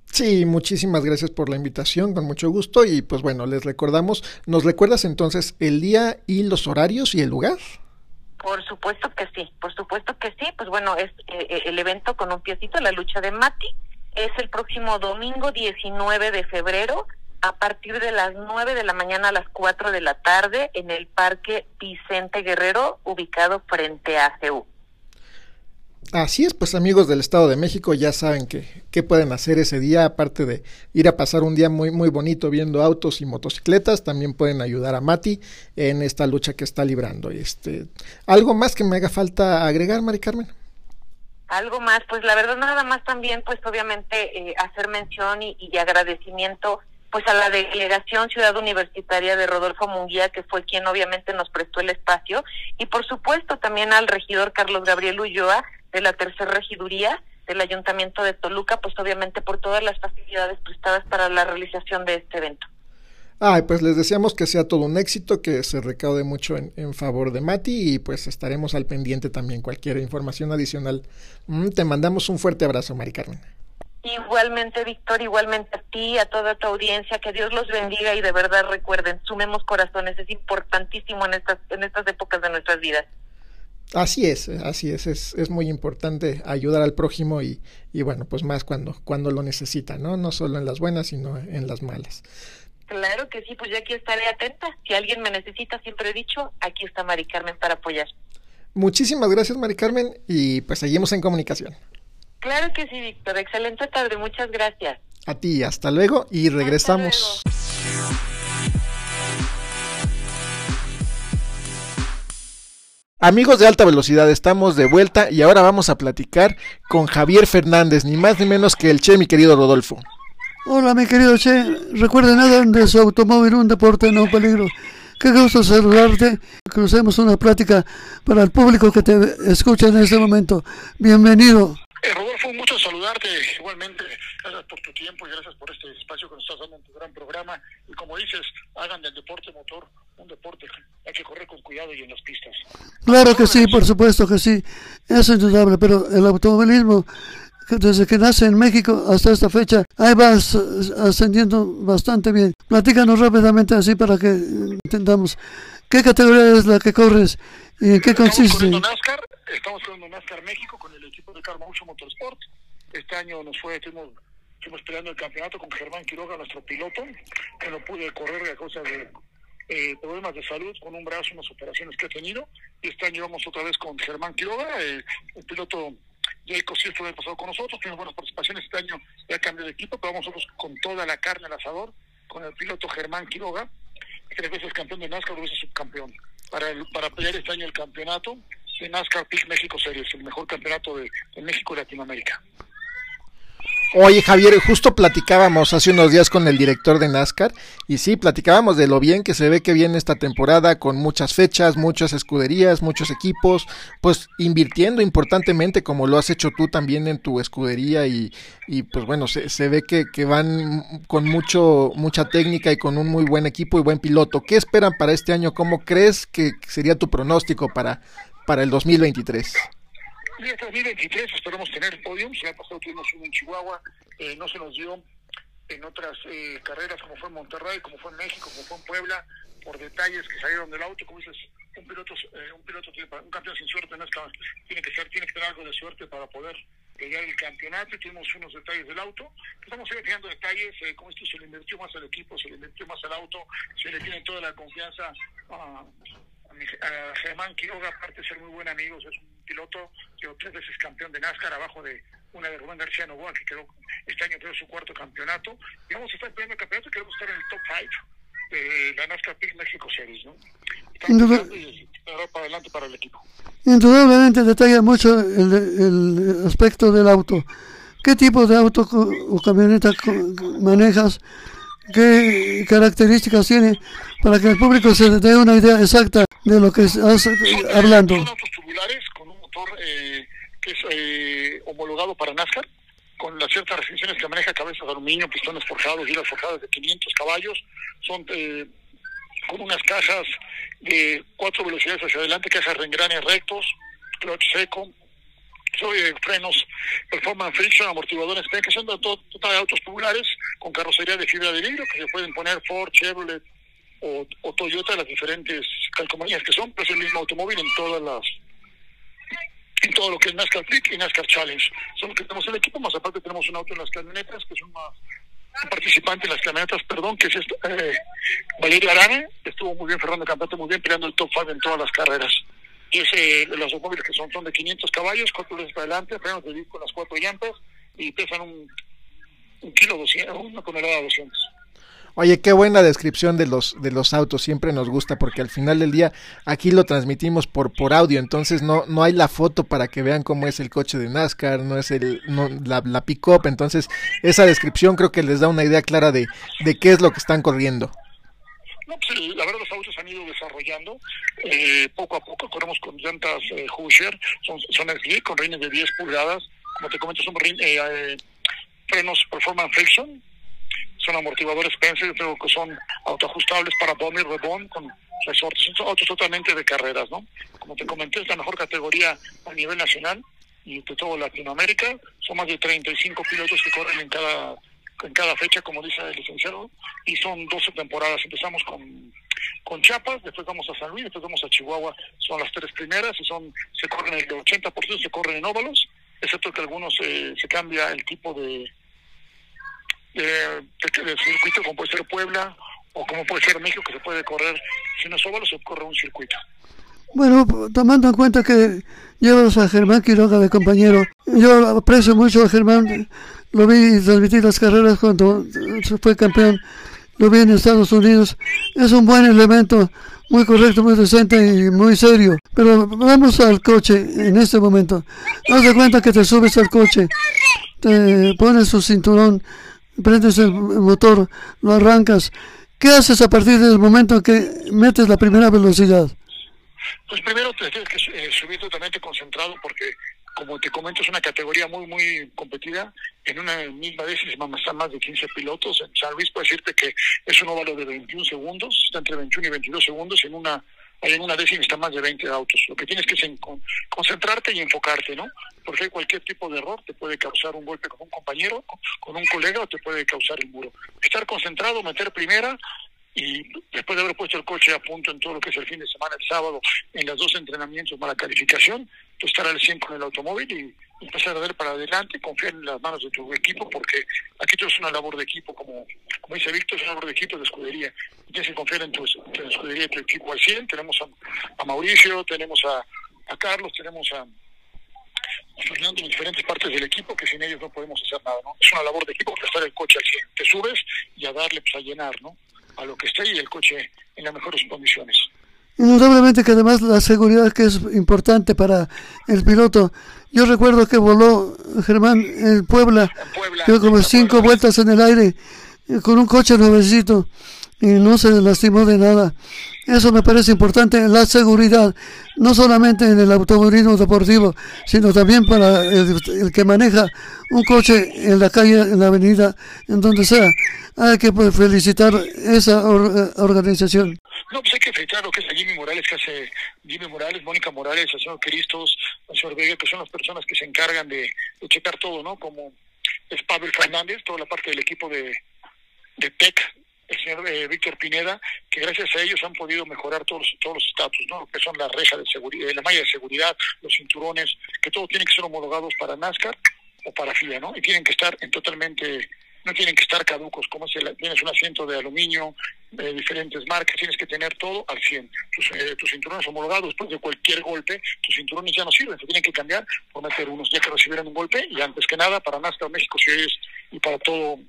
Sí, muchísimas gracias por la invitación, con mucho gusto. Y pues bueno, les recordamos, ¿nos recuerdas entonces el día y los horarios y el lugar? Por supuesto que sí, por supuesto que sí. Pues bueno, es eh, eh, el evento con un piecito, la lucha de Mati es el próximo domingo 19 de febrero a partir de las 9 de la mañana a las 4 de la tarde en el Parque Vicente Guerrero, ubicado frente a CEU. Así es, pues amigos del Estado de México ya saben que qué pueden hacer ese día, aparte de ir a pasar un día muy muy bonito viendo autos y motocicletas, también pueden ayudar a Mati en esta lucha que está librando. Este, algo más que me haga falta agregar, Mari Carmen. Algo más, pues la verdad nada más también, pues obviamente eh, hacer mención y, y, agradecimiento pues a la delegación Ciudad Universitaria de Rodolfo Munguía, que fue quien obviamente nos prestó el espacio, y por supuesto también al regidor Carlos Gabriel Ulloa de la tercera regiduría del Ayuntamiento de Toluca, pues obviamente por todas las facilidades prestadas para la realización de este evento. Ay, pues les deseamos que sea todo un éxito, que se recaude mucho en, favor de Mati y pues estaremos al pendiente también cualquier información adicional. Mm, te mandamos un fuerte abrazo, Mari Carmen. Igualmente, Víctor, igualmente a ti, a toda tu audiencia, que Dios los bendiga y de verdad recuerden, sumemos corazones, es importantísimo en estas, en estas épocas de nuestras vidas. Así es, así es, es, es muy importante ayudar al prójimo y, y bueno, pues más cuando, cuando lo necesita, ¿no? No solo en las buenas, sino en las malas. Claro que sí, pues yo aquí estaré atenta. Si alguien me necesita, siempre he dicho, aquí está Mari Carmen para apoyar. Muchísimas gracias, Mari Carmen, y pues seguimos en comunicación. Claro que sí, Víctor. Excelente tarde, muchas gracias. A ti, hasta luego y regresamos. Amigos de alta velocidad, estamos de vuelta y ahora vamos a platicar con Javier Fernández, ni más ni menos que el Che, mi querido Rodolfo. Hola, mi querido Che. Recuerden nada de su automóvil, un deporte no peligro. Qué gusto saludarte. Crucemos una plática para el público que te escucha en este momento. Bienvenido. Eh, Rodolfo, un gusto saludarte. Igualmente, gracias por tu tiempo y gracias por este espacio que nos estás dando en tu gran programa. Y como dices, hagan del deporte motor un deporte. Hay que correr con cuidado y en las pistas. Claro que sí, por supuesto que sí. Es indudable, pero el automovilismo desde que nace en México hasta esta fecha, ahí vas ascendiendo bastante bien. Platícanos rápidamente así para que entendamos qué categoría es la que corres y en qué consiste. Estamos NASCAR, estamos corriendo NASCAR México con el equipo de Carmaucho Motorsport. Este año nos fue, estuvimos, estuvimos peleando el campeonato con Germán Quiroga, nuestro piloto, que no pude correr a causa de eh, problemas de salud con un brazo, unas operaciones que ha tenido. Y este año vamos otra vez con Germán Quiroga, eh, un piloto el sí estuvo pasado con nosotros, tuvimos buenas participaciones este año, ya cambio de equipo, pero vamos nosotros con toda la carne al asador, con el piloto Germán Quiroga, tres veces campeón de NASCAR, dos veces subcampeón, para, para pelear este año el campeonato de NASCAR Peak México Series, el mejor campeonato de, México y Latinoamérica. Oye Javier, justo platicábamos hace unos días con el director de NASCAR y sí, platicábamos de lo bien que se ve que viene esta temporada con muchas fechas, muchas escuderías, muchos equipos, pues invirtiendo importantemente como lo has hecho tú también en tu escudería y, y pues bueno, se, se ve que, que, van con mucho, mucha técnica y con un muy buen equipo y buen piloto. ¿Qué esperan para este año? ¿Cómo crees que sería tu pronóstico para, para el 2023? Y este 2023 esperamos tener podiums. El año pasado tuvimos uno en Chihuahua, eh, no se nos dio en otras eh, carreras como fue en Monterrey, como fue en México, como fue en Puebla, por detalles que salieron del auto, como dices, un piloto, eh, un piloto tiene, un campeón sin suerte no es tiene que ser, tiene que tener algo de suerte para poder llegar el campeonato tuvimos unos detalles del auto. Estamos fijando detalles, eh, como esto se le invirtió más al equipo, se le invirtió más al auto, se le tiene toda la confianza a, a Germán Quiroga, aparte de ser muy buen amigo, es un piloto, tres veces campeón de NASCAR, abajo de una de Rubén García Novoa, que quedó este año creo su cuarto campeonato. Y vamos a estar peleando el campeonato, queremos estar en el top 5 de la NASCAR Peak México Series, ¿no? Y para adelante para el equipo. Indudablemente detalla mucho el, el aspecto del auto. ¿Qué tipo de auto o camioneta manejas? ¿Qué características tiene para que el público se dé una idea exacta de lo que estás hablando? Son autos un eh, que es eh, homologado para NASCAR, con las ciertas restricciones que maneja cabezas de aluminio, pistones forjados, giras forjadas de 500 caballos. Son eh, con unas cajas de cuatro velocidades hacia adelante, cajas de engranes rectos, clutch seco, soy de frenos Performance Friction, amortiguadores que son de de autos tubulares con carrocería de fibra de vidrio que se pueden poner Ford, Chevrolet o, o Toyota, las diferentes calcomanías que son, pues el mismo automóvil en todas las todo lo que es NASCAR Freak y NASCAR Challenge. Son los que tenemos el equipo, más aparte tenemos un auto en las camionetas, que es un, participante en las camionetas, perdón, que es esto, eh, Valeria Arana, estuvo muy bien, Fernando Campete muy bien, peleando el top 5 en todas las carreras y es eh, los automóviles que son, son de 500 caballos, cuatro veces para adelante, frenos de disco con las cuatro llantas y pesan un, un kilo, 200, una tonelada 200. Oye, qué buena descripción de los de los autos, siempre nos gusta porque al final del día aquí lo transmitimos por por audio, entonces no no hay la foto para que vean cómo es el coche de NASCAR, no es el no, la, la pick-up, entonces esa descripción creo que les da una idea clara de, de qué es lo que están corriendo. No, pues la verdad los autos han ido desarrollando eh, poco a poco, corremos con llantas eh, son, son SG con rines de 10 pulgadas, como te comento son eh, eh, frenos Performance Friction, son amortiguadores Penske, creo que son autoajustables para bomb y rebond con resortes, son autos totalmente de carreras, ¿no? Como te comenté, es la mejor categoría a nivel nacional y de todo Latinoamérica, son más de 35 pilotos que corren en cada en cada fecha, como dice el licenciado, y son 12 temporadas. Empezamos con, con Chiapas, después vamos a San Luis, después vamos a Chihuahua, son las tres primeras, y son se corren el 80% se corren en óvalos, excepto que algunos eh, se cambia el tipo de, de, de, circuito, como puede ser Puebla o como puede ser México, que se puede correr, si no óvalo, se corre un circuito. Bueno, tomando en cuenta que llevas a Germán Quiroga de compañero, yo aprecio mucho a Germán, lo vi transmitir las carreras cuando fue campeón, lo vi en Estados Unidos, es un buen elemento, muy correcto, muy decente y muy serio. Pero vamos al coche en este momento. Haz de cuenta que te subes al coche, te pones tu cinturón, prendes el motor, lo arrancas. ¿Qué haces a partir del momento que metes la primera velocidad? Pues primero te tienes que eh, subir totalmente concentrado porque, como te comento, es una categoría muy, muy competida. En una misma décima están más de 15 pilotos. En San Luis puedo decirte que es un óvalo de 21 segundos, está entre 21 y 22 segundos. En una en una décima están más de 20 autos. Lo que tienes que es concentrarte y enfocarte, ¿no? Porque cualquier tipo de error te puede causar un golpe con un compañero, con un colega o te puede causar el muro. Estar concentrado, meter primera, y después de haber puesto el coche a punto en todo lo que es el fin de semana, el sábado, en los dos entrenamientos para calificación, tú estar al 100 con el automóvil y empezar a ver para adelante, confiar en las manos de tu equipo, porque aquí tú es una labor de equipo, como, como dice Víctor, es una labor de equipo de escudería. Tienes que confiar en tu, en tu escudería y tu equipo al 100. Tenemos a, a Mauricio, tenemos a, a Carlos, tenemos a, Fernando en diferentes partes del equipo que sin ellos no podemos hacer nada, ¿no? Es una labor de equipo prestar el coche al 100. Te subes y a darle, pues a llenar, ¿no? a lo que esté y el coche en las mejores condiciones. Indudablemente que además la seguridad que es importante para el piloto. Yo recuerdo que voló Germán en Puebla, dio como cinco vueltas en el aire eh, con un coche nuevecito y no se lastimó de nada. Eso me parece importante, la seguridad, no solamente en el automovilismo deportivo, sino también para el, que maneja un coche en la calle, en la avenida, en donde sea. Hay que pues, felicitar esa organización. No, pues hay que felicitar lo que es a Jimmy Morales, que hace Jimmy Morales, Mónica Morales, al señor Cristos, al señor Vega, que son las personas que se encargan de, checar todo, ¿no? Como es Pavel Fernández, toda la parte del equipo de, de TEC, el señor eh, Víctor Pineda, que gracias a ellos han podido mejorar todos, todos los estatus, ¿no? que son la reja de seguridad, la malla de seguridad, los cinturones, que todo tiene que ser homologados para NASCAR o para FIA, ¿no? Y tienen que estar en totalmente, no tienen que estar caducos, como si tienes un asiento de aluminio, de diferentes marcas, tienes que tener todo al 100. Tus, eh, tus cinturones homologados, después de cualquier golpe, tus cinturones ya no sirven, se tienen que cambiar por meter unos ya que recibieron un golpe, y antes que nada, para NASCAR México Series y para todo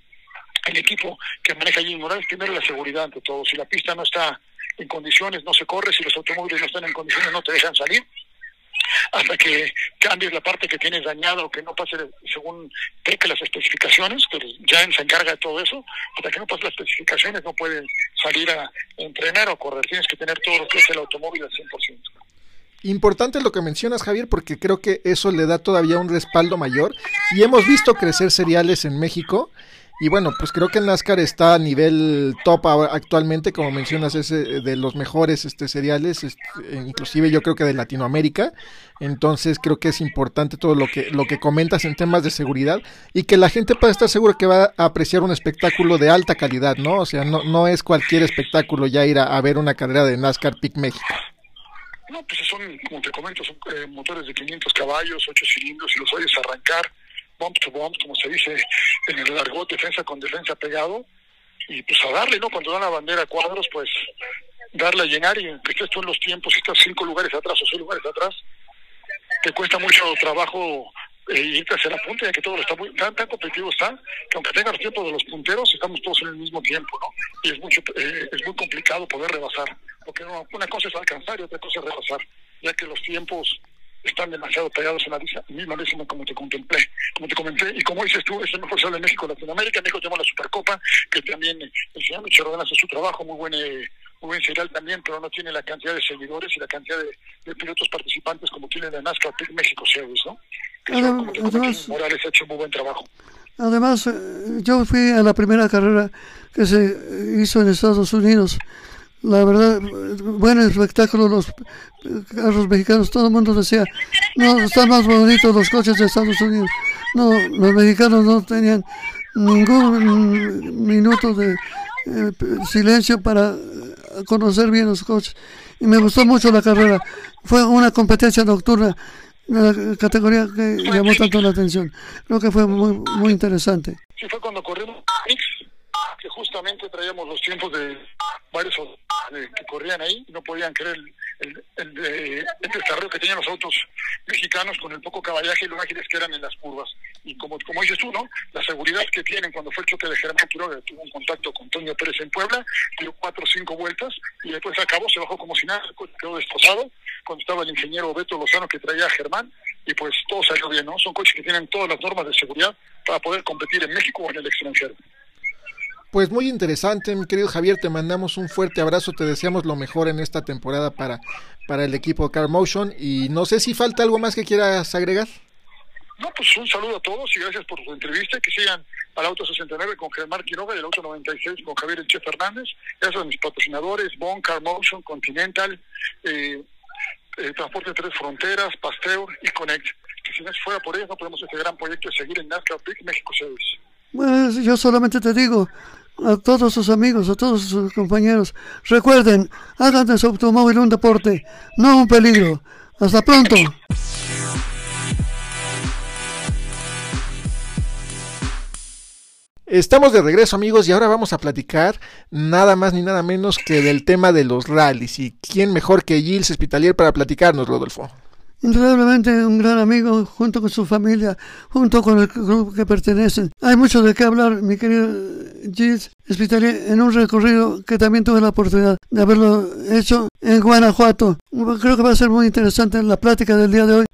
el equipo que maneja Jimmy Morales, primero la seguridad ante todo. Si la pista no está en condiciones, no se corre, si los automóviles no están en condiciones, no te dejan salir. Hasta que cambies la parte que tienes dañada o que no pase según que las especificaciones, que ya se encarga de todo eso, hasta que no pase las especificaciones no pueden salir a entrenar o correr. Tienes que tener todo lo que es el automóvil al 100%. Importante lo que mencionas, Javier, porque creo que eso le da todavía un respaldo mayor. Y hemos visto crecer seriales en México y bueno, pues creo que el NASCAR está a nivel top actualmente, como mencionas, es eh, de los mejores este, seriales, este, inclusive yo creo que de Latinoamérica. Entonces creo que es importante todo lo que, lo que comentas en temas de seguridad y que la gente pueda estar segura que va a apreciar un espectáculo de alta calidad, ¿no? O sea, no, no es cualquier espectáculo ya ir a, ver una carrera de NASCAR Peak México. No, pues son, como te comento, son eh, motores de 500 caballos, 8 cilindros y los oyes arrancar bump to bump, como se dice en el largo, defensa con defensa pegado, y pues a darle, ¿no? Cuando dan la bandera a cuadros, pues darle a llenar y que estés tú en los tiempos, si estás cinco lugares atrás o seis lugares atrás, te cuesta mucho trabajo eh, irte hacia la punta, ya que todo está muy, tan, tan competitivo está, que aunque tenga los tiempos de los punteros, estamos todos en el mismo tiempo, ¿no? Y es mucho, eh, es muy complicado poder rebasar, porque una cosa es alcanzar y otra cosa es rebasar, ya que los tiempos están demasiado pegados en la misma décima como te contemplé, como te comenté, y como dices tú, es el mejor de México Latinoamérica, México tenemos la Supercopa, que también eh, el señor Michel hace su trabajo, muy buen eh, muy buen serial también, pero no tiene la cantidad de seguidores y la cantidad de, pilotos participantes como tiene la NASCAR México Series, ¿no? además, Morales ha hecho muy buen trabajo. Además, eh, yo fui a la primera carrera que se hizo en Estados Unidos la verdad, buen espectáculo, los carros mexicanos, todo el mundo decía, no, están más bonitos los coches de Estados Unidos. No, los mexicanos no tenían ningún minuto de eh, silencio para conocer bien los coches. Y me gustó mucho la carrera. Fue una competencia nocturna, la categoría que llamó tanto la atención. Creo que fue muy, muy interesante. Sí, fue cuando corrimos que justamente traíamos los tiempos de varios que corrían ahí no podían creer el, el, desarrollo que tenían los autos mexicanos con el poco caballaje y lo ágiles que eran en las curvas. Y como, como dices tú, ¿no? La seguridad que tienen cuando fue el choque de Germán Quiroga, tuvo un contacto con Toño Pérez en Puebla, dio cuatro o cinco vueltas y después acabó, se bajó como si nada, quedó destrozado cuando estaba el ingeniero Beto Lozano que traía a Germán y pues todo salió bien, ¿no? Son coches que tienen todas las normas de seguridad para poder competir en México o en el extranjero. Pues muy interesante, mi querido Javier, te mandamos un fuerte abrazo, te deseamos lo mejor en esta temporada para, para el equipo Car Motion y no sé si falta algo más que quieras agregar. No, pues un saludo a todos y gracias por su entrevista. Que sigan al Auto 69 con Germán Quiroga y el Auto 96 con Javier Elche Fernández. Gracias a mis patrocinadores, Bon, Car Motion, Continental, eh, eh, Transporte Tres Fronteras, Pasteur y Connect. Que si no fuera por ellos no podemos este gran proyecto de seguir en NASCAR México Service. Bueno, yo solamente te digo, a todos sus amigos, a todos sus compañeros. Recuerden, hagan de su automóvil un deporte, no un peligro. Hasta pronto. Estamos de regreso amigos y ahora vamos a platicar nada más ni nada menos que del tema de los rallies y quién mejor que Gilles Espitalier para platicarnos, Rodolfo. Indudablemente un gran amigo junto con su familia, junto con el grupo que pertenecen. Hay mucho de qué hablar, mi querido Gilles Espitali, en un recorrido que también tuve la oportunidad de haberlo hecho en Guanajuato. Creo que va a ser muy interesante la plática del día de hoy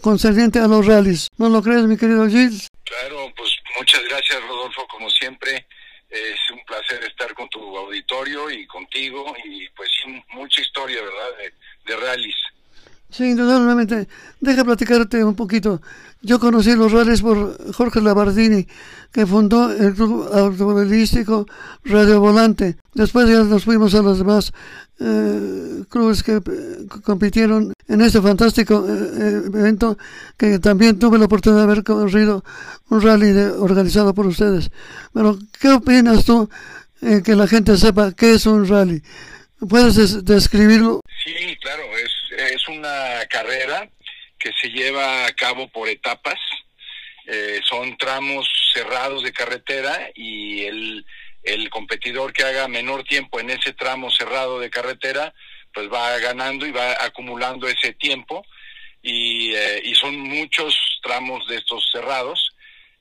concerniente a los rallies. ¿No lo crees, mi querido Gilles? Claro, pues muchas gracias, Rodolfo, como siempre. Es un placer estar con tu auditorio y contigo y pues mucha historia, ¿verdad? De rallies. Sí, indudablemente. Deja platicarte un poquito. Yo conocí los rallies por Jorge Labardini, que fundó el club automovilístico Radio Volante. Después ya nos fuimos a los demás eh, clubes que eh, compitieron en este fantástico eh, evento que también tuve la oportunidad de haber corrido un rally organizado por ustedes. Pero, ¿qué opinas tú que la gente sepa qué es un rally? ¿Puedes describirlo? Sí, claro, es es una carrera que se lleva a cabo por etapas. Eh, son tramos cerrados de carretera y el, el competidor que haga menor tiempo en ese tramo cerrado de carretera, pues va ganando y va acumulando ese tiempo. Y, eh, son muchos tramos de estos cerrados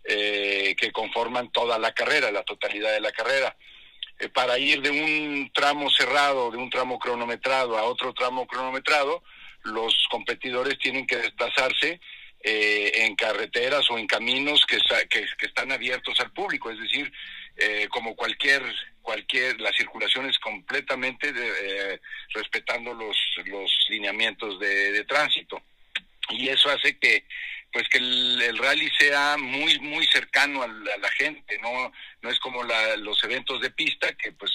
eh, que conforman toda la carrera, la totalidad de la carrera. Eh, para ir de un tramo cerrado, de un tramo cronometrado a otro tramo cronometrado, los competidores tienen que desplazarse eh, en carreteras o en caminos que, que, están abiertos al público, es decir, eh, como cualquier cualquier la circulación es completamente respetando los los lineamientos de, de tránsito. Y eso hace que pues que el, rally sea muy muy cercano a la, gente no no es como los eventos de pista que pues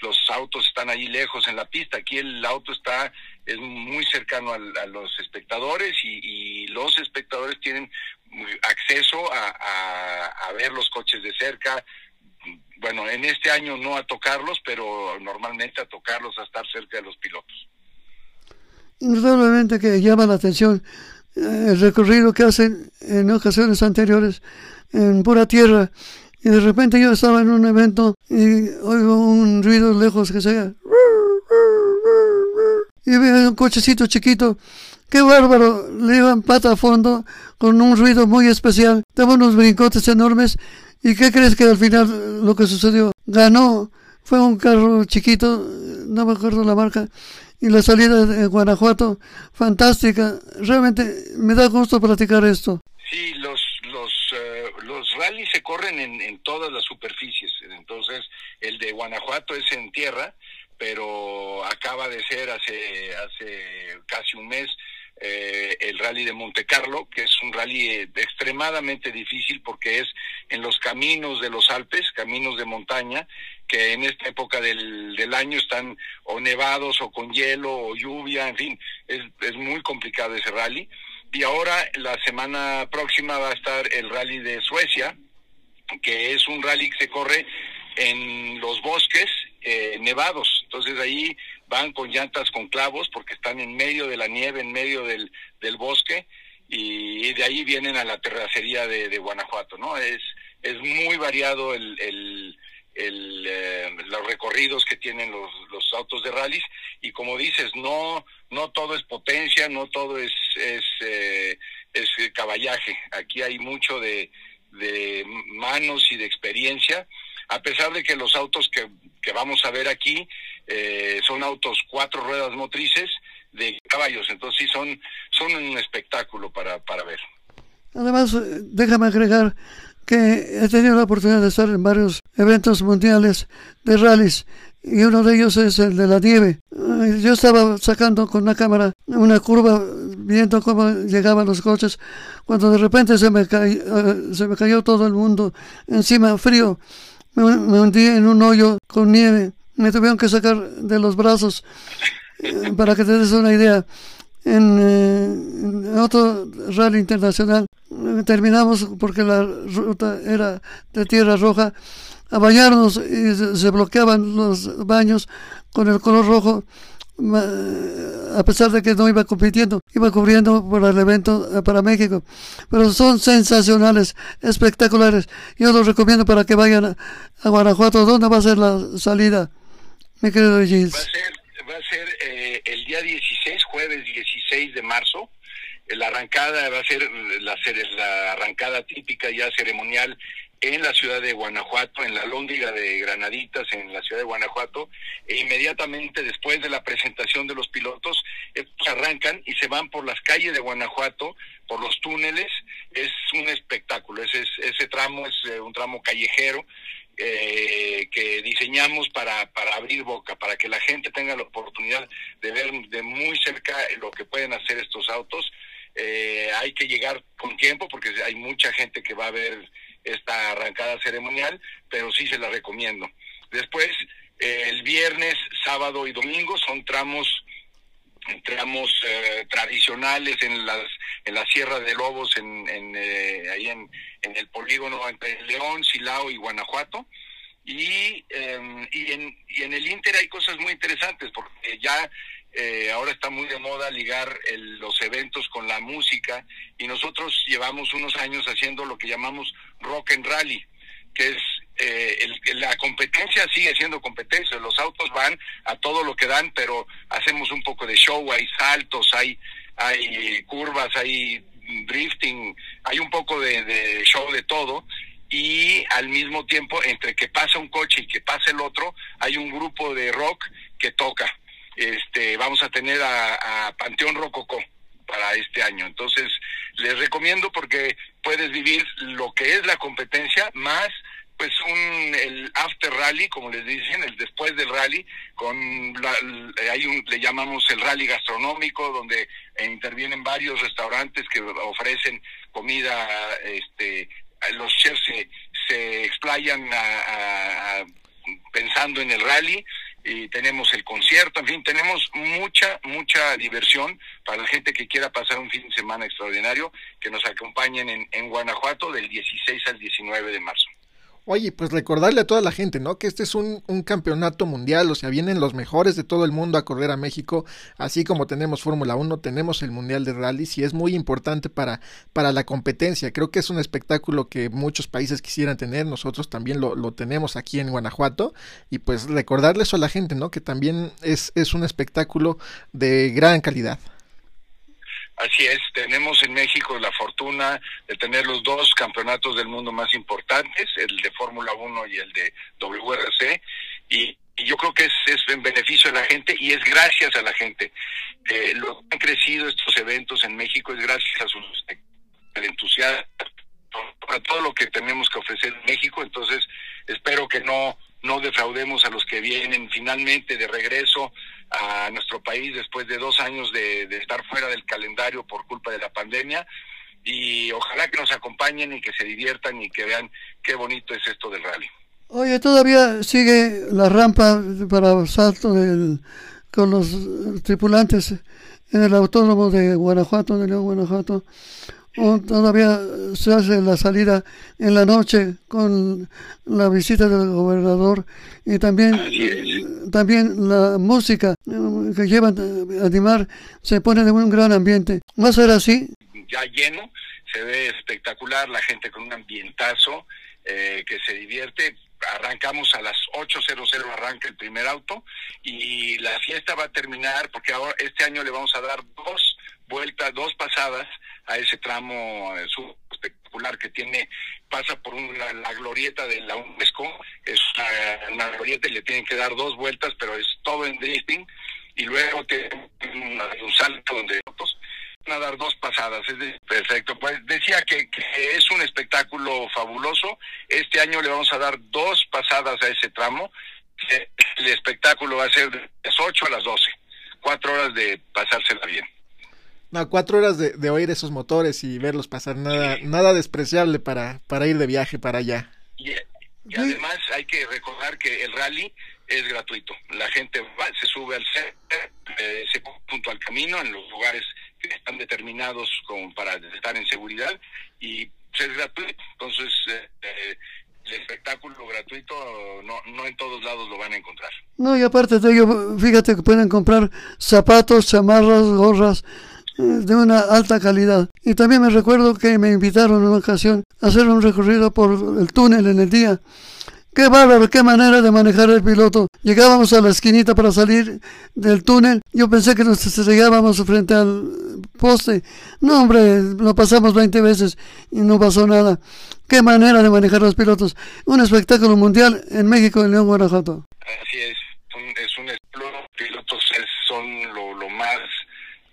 los autos están ahí lejos en la pista. Aquí el auto está es muy cercano a, los espectadores y, los espectadores tienen acceso a, a, ver los coches de cerca. Bueno en este año no a tocarlos pero normalmente a tocarlos a estar cerca de los pilotos. Indudablemente que llama la atención el recorrido que hacen en ocasiones anteriores en pura tierra. Y de repente yo estaba en un evento y oigo un ruido lejos que se y veo un cochecito chiquito. ¡Qué bárbaro! Le iban pata a fondo con un ruido muy especial. Daba unos brincotes enormes. ¿Y qué crees que al final lo que sucedió? Ganó. Fue un carro chiquito, no me acuerdo la marca, y la salida de Guanajuato, fantástica. Realmente me da gusto platicar esto. Sí, los, los, uh, los rallies se corren en, en todas las superficies. Entonces, el de Guanajuato es en tierra, pero acaba de ser hace, hace casi un mes eh, el rally de Monte Carlo, que es un rally eh, extremadamente difícil porque es en los caminos de los Alpes, caminos de montaña, que en esta época del, del año están o nevados o con hielo o lluvia, en fin, es, es muy complicado ese rally. Y ahora la semana próxima va a estar el rally de Suecia, que es un rally que se corre en los bosques eh, nevados. Entonces ahí van con llantas con clavos porque están en medio de la nieve, en medio del, del bosque y, de ahí vienen a la terracería de, de Guanajuato, ¿no? Es, es muy variado el, el, eh, los recorridos que tienen los, los autos de rallies y como dices, no, no todo es potencia, no todo es, es, eh, caballaje. Aquí hay mucho de, de manos y de experiencia, a pesar de que los autos que, que vamos a ver aquí eh, son autos cuatro ruedas motrices de caballos, entonces sí son, son un espectáculo para, para ver. Además, eh, déjame agregar que he tenido la oportunidad de estar en varios eventos mundiales de rallies y uno de ellos es el de la nieve. Yo estaba sacando con una cámara una curva viendo cómo llegaban los coches cuando de repente se me, eh, se me cayó todo el mundo encima frío. Me, hundí en un hoyo con nieve me tuvieron que sacar de los brazos eh, para que te des una idea. En, eh, otro rally internacional eh, terminamos porque la ruta era de tierra roja a bañarnos y se, bloqueaban los baños con el color rojo a pesar de que no iba compitiendo, iba cubriendo por el evento para México. Pero son sensacionales, espectaculares. Yo los recomiendo para que vayan a, Guanajuato. ¿Dónde va a ser la salida? Va a ser, va a ser eh, el día 16, jueves 16 de marzo, La arrancada va a ser la, la arrancada típica ya ceremonial en la ciudad de Guanajuato, en la lóndiga de Granaditas, en la ciudad de Guanajuato, e inmediatamente después de la presentación de los pilotos, arrancan y se van por las calles de Guanajuato, por los túneles, es un espectáculo, ese, ese tramo es eh, un tramo callejero, eh, que diseñamos para, para abrir boca, para que la gente tenga la oportunidad de ver de muy cerca lo que pueden hacer estos autos. Eh, hay que llegar con tiempo porque hay mucha gente que va a ver esta arrancada ceremonial, pero sí se la recomiendo. Después, el viernes, sábado y domingo son tramos tramos eh, tradicionales en las en la Sierra de Lobos en, eh, ahí en, el polígono entre León, Silao y Guanajuato y, em, y, en, y en el Inter hay cosas muy interesantes porque ya eh, ahora está muy de moda ligar los eventos con la música y nosotros llevamos unos años haciendo lo que llamamos rock and rally, que es eh, la competencia sigue siendo competencia, los autos van a todo lo que dan, pero hacemos un poco de show, hay saltos, hay, hay curvas, hay drifting, hay un poco de show de todo y al mismo tiempo entre que pasa un coche y que pasa el otro hay un grupo de rock que toca este, vamos a tener a, Panteón Rococó para este año. Entonces, les recomiendo porque puedes vivir lo que es la competencia más pues un el after rally como les dicen el después del rally con hay un le llamamos el rally gastronómico donde intervienen varios restaurantes que ofrecen comida este los chefs se, se explayan pensando en el rally y tenemos el concierto, en fin, tenemos mucha, mucha diversión para la gente que quiera pasar un fin de semana extraordinario, que nos acompañen en, en Guanajuato del 16 al 19 de marzo. Oye, pues recordarle a toda la gente, ¿no? Que este es un, un, campeonato mundial, o sea, vienen los mejores de todo el mundo a correr a México, así como tenemos Fórmula 1, tenemos el Mundial de Rallys y es muy importante para, para la competencia. Creo que es un espectáculo que muchos países quisieran tener, nosotros también lo, lo tenemos aquí en Guanajuato y pues recordarle a la gente, ¿no? Que también es, es un espectáculo de gran calidad. Así es, tenemos en México la fortuna de tener los dos campeonatos del mundo más importantes, el de Fórmula 1 y el de WRC, y, yo creo que es, es, en beneficio de la gente y es gracias a la gente. Eh, lo que han crecido estos eventos en México es gracias a su entusiasmo, a todo lo que tenemos que ofrecer en México, entonces espero que no no defraudemos a los que vienen finalmente de regreso a nuestro país después de dos años de, estar fuera del calendario por culpa de la pandemia y ojalá que nos acompañen y que se diviertan y que vean qué bonito es esto del rally. Oye, todavía sigue la rampa para salto del, con los tripulantes en el autónomo de Guanajuato, de León, Guanajuato o todavía se hace la salida en la noche con la visita del gobernador y también también la música eh, que llevan a animar se pone en un gran ambiente. ¿Va a ser así? Ya lleno, se ve espectacular, la gente con un ambientazo eh, que se divierte. Arrancamos a las 8.00 arranca el primer auto y la fiesta va a terminar porque ahora este año le vamos a dar dos vueltas, dos pasadas a ese tramo eh, espectacular que tiene, pasa por una, la glorieta de la UNESCO, es una, glorieta y le tienen que dar dos vueltas, pero es todo en drifting, y luego tiene un, salto donde van a dar dos pasadas, es perfecto. Pues decía que, es un espectáculo fabuloso, este año le vamos a dar dos pasadas a ese tramo, el espectáculo va a ser de las 8 a las 12, cuatro horas de pasársela bien. No, cuatro horas de, de, oír esos motores y verlos pasar, nada, nada despreciable para, para ir de viaje para allá. Y, además hay que recordar que el rally es gratuito. La gente va, se sube al set, eh, se junto al camino en los lugares que están determinados como para estar en seguridad y es gratuito. Entonces, eh, eh, el espectáculo gratuito no, no en todos lados lo van a encontrar. No, y aparte de ello, fíjate que pueden comprar zapatos, chamarras, gorras de una alta calidad. Y también me recuerdo que me invitaron en una ocasión a hacer un recorrido por el túnel en el día, Qué bárbaro, qué manera de manejar el piloto. Llegábamos a la esquinita para salir del túnel. Yo pensé que nos llegábamos frente al poste. No, hombre, lo pasamos 20 veces y no pasó nada. Qué manera de manejar los pilotos. Un espectáculo mundial en México, en León, Guanajuato. Así es, es un pilotos son lo, más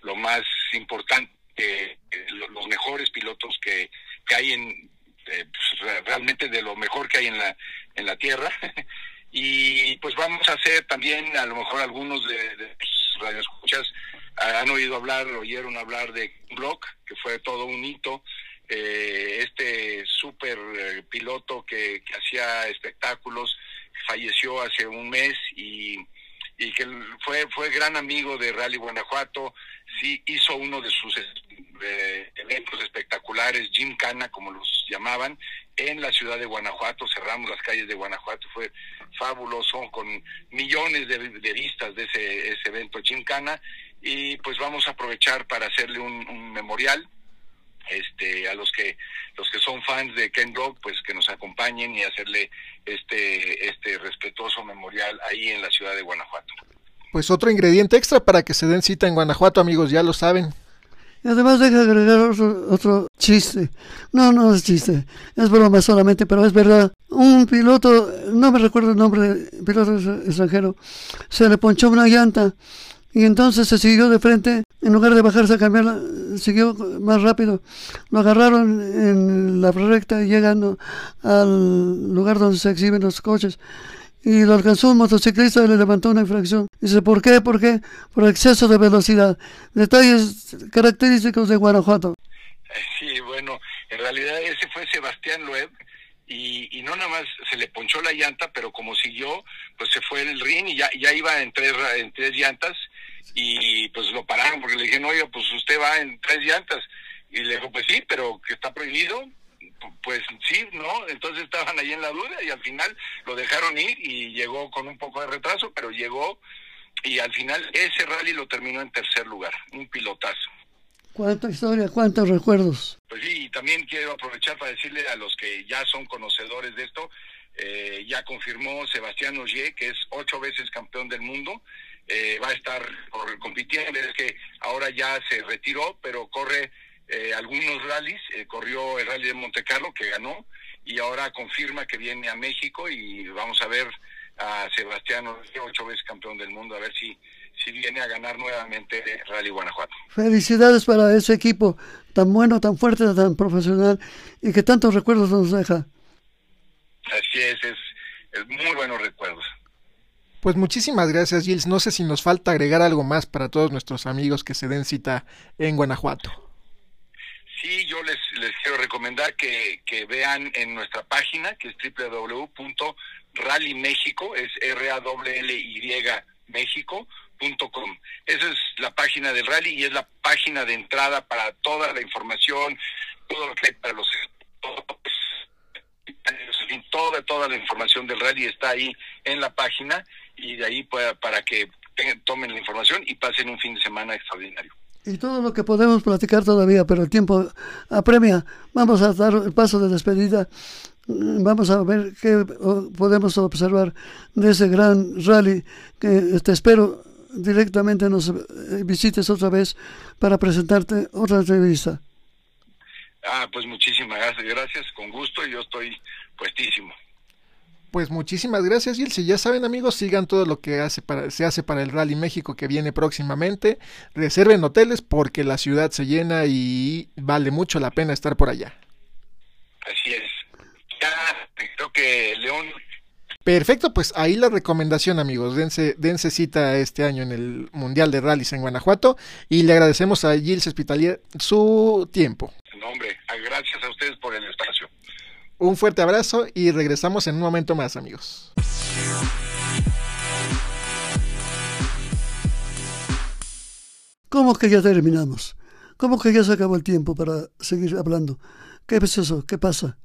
lo más importante, los mejores pilotos que, que hay en eh, pues, realmente de lo mejor que hay en la en la tierra. Y pues vamos a hacer también a lo mejor algunos de, de radioescuchas han oído hablar oyeron hablar de Block que fue todo un hito eh, este super eh, piloto que, que hacía espectáculos falleció hace un mes y y que fue fue gran amigo de Rally Guanajuato, sí hizo uno de sus eh, eventos espectaculares, Jim Cana, como los llamaban, en la ciudad de Guanajuato, cerramos las calles de Guanajuato, fue fabuloso, con millones de, vistas de ese, ese evento Jim Cana, y pues vamos a aprovechar para hacerle un, un memorial este a los que los que son fans de Ken Block pues que nos acompañen y hacerle este este respetuoso memorial ahí en la ciudad de Guanajuato. Pues otro ingrediente extra para que se den cita en Guanajuato, amigos, ya lo saben. Y además deja agregar otro, chiste. No, no es chiste, es broma solamente, pero es verdad. Un piloto, no me recuerdo el nombre, piloto extranjero, se le ponchó una llanta y entonces se siguió de frente, en lugar de bajarse a cambiarla, siguió más rápido. Lo agarraron en la recta llegando al lugar donde se exhiben los coches. Y lo alcanzó un motociclista y le levantó una infracción. Dice, ¿por qué? ¿Por qué? Por exceso de velocidad. Detalles característicos de Guanajuato. Sí, bueno, en realidad ese fue Sebastián Loeb, y, y, no nada más se le ponchó la llanta, pero como siguió, pues se fue en el ring y ya, ya iba en tres, en tres llantas y pues lo pararon porque le dije, no, oiga, pues usted va en tres llantas. Y le dijo, pues sí, pero que está prohibido. Pues sí, ¿no? Entonces estaban ahí en la duda y al final lo dejaron ir y llegó con un poco de retraso, pero llegó y al final ese rally lo terminó en tercer lugar, un pilotazo. ¿Cuánta historia, cuántos recuerdos? Pues sí, y también quiero aprovechar para decirle a los que ya son conocedores de esto, eh, ya confirmó Sebastián Ogier, que es ocho veces campeón del mundo, eh, va a estar compitiendo, es que ahora ya se retiró, pero corre eh, algunos rallies, corrió el rally de Monte Carlo, que ganó, y ahora confirma que viene a México y vamos a ver a Sebastián ocho veces campeón del mundo, a ver si si viene a ganar nuevamente Rally Guanajuato. Felicidades para ese equipo tan bueno, tan fuerte, tan profesional y que tantos recuerdos nos deja. Así es, es, muy buenos recuerdos. Pues muchísimas gracias, Gilles. No sé si nos falta agregar algo más para todos nuestros amigos que se den cita en Guanajuato. Sí, yo les, les quiero recomendar que, que vean en nuestra página, que es www.rallymexico, es R-A-L-L-Y México, Com. Esa es la página del rally y es la página de entrada para toda la información, todo lo que hay para los toda toda la información del rally está ahí en la página y de ahí para, para que tomen la información y pasen un fin de semana extraordinario. Y todo lo que podemos platicar todavía, pero el tiempo apremia. Vamos a dar el paso de despedida. Vamos a ver qué podemos observar de ese gran rally que te espero directamente nos eh, visites otra vez para presentarte otra entrevista. Ah, pues muchísimas gracias, gracias, con gusto, yo estoy puestísimo. Pues muchísimas gracias, y si Ya saben, amigos, sigan todo lo que hace para, se hace para el Rally México que viene próximamente. Reserven hoteles porque la ciudad se llena y vale mucho la pena estar por allá. Así es. Ya creo que León Perfecto, pues ahí la recomendación, amigos. Dense, dense cita este año en el Mundial de Rallys en Guanajuato y le agradecemos a Gilles Hospitalier su tiempo. No, hombre, gracias a ustedes por el espacio. Un fuerte abrazo y regresamos en un momento más, amigos. ¿Cómo que ya terminamos? ¿Cómo que ya se acabó el tiempo para seguir hablando? ¿Qué es eso? ¿Qué pasa?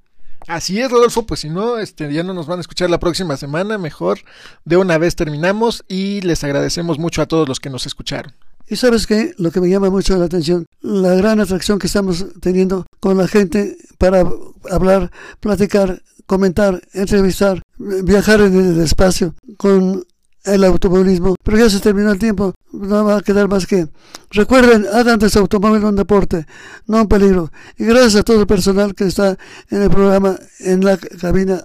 Así es, Rodolfo, pues si no, este, ya no nos van a escuchar la próxima semana, mejor de una vez terminamos y les agradecemos mucho a todos los que nos escucharon. Y sabes qué, lo que me llama mucho la atención, la gran atracción que estamos teniendo con la gente para hablar, platicar comentar, entrevistar, viajar en el espacio con el automovilismo. Pero ya se terminó el tiempo, no va a quedar más que. Recuerden, hagan de su automóvil un deporte, no un peligro. Y gracias a todo el personal que está en el programa, en la cabina.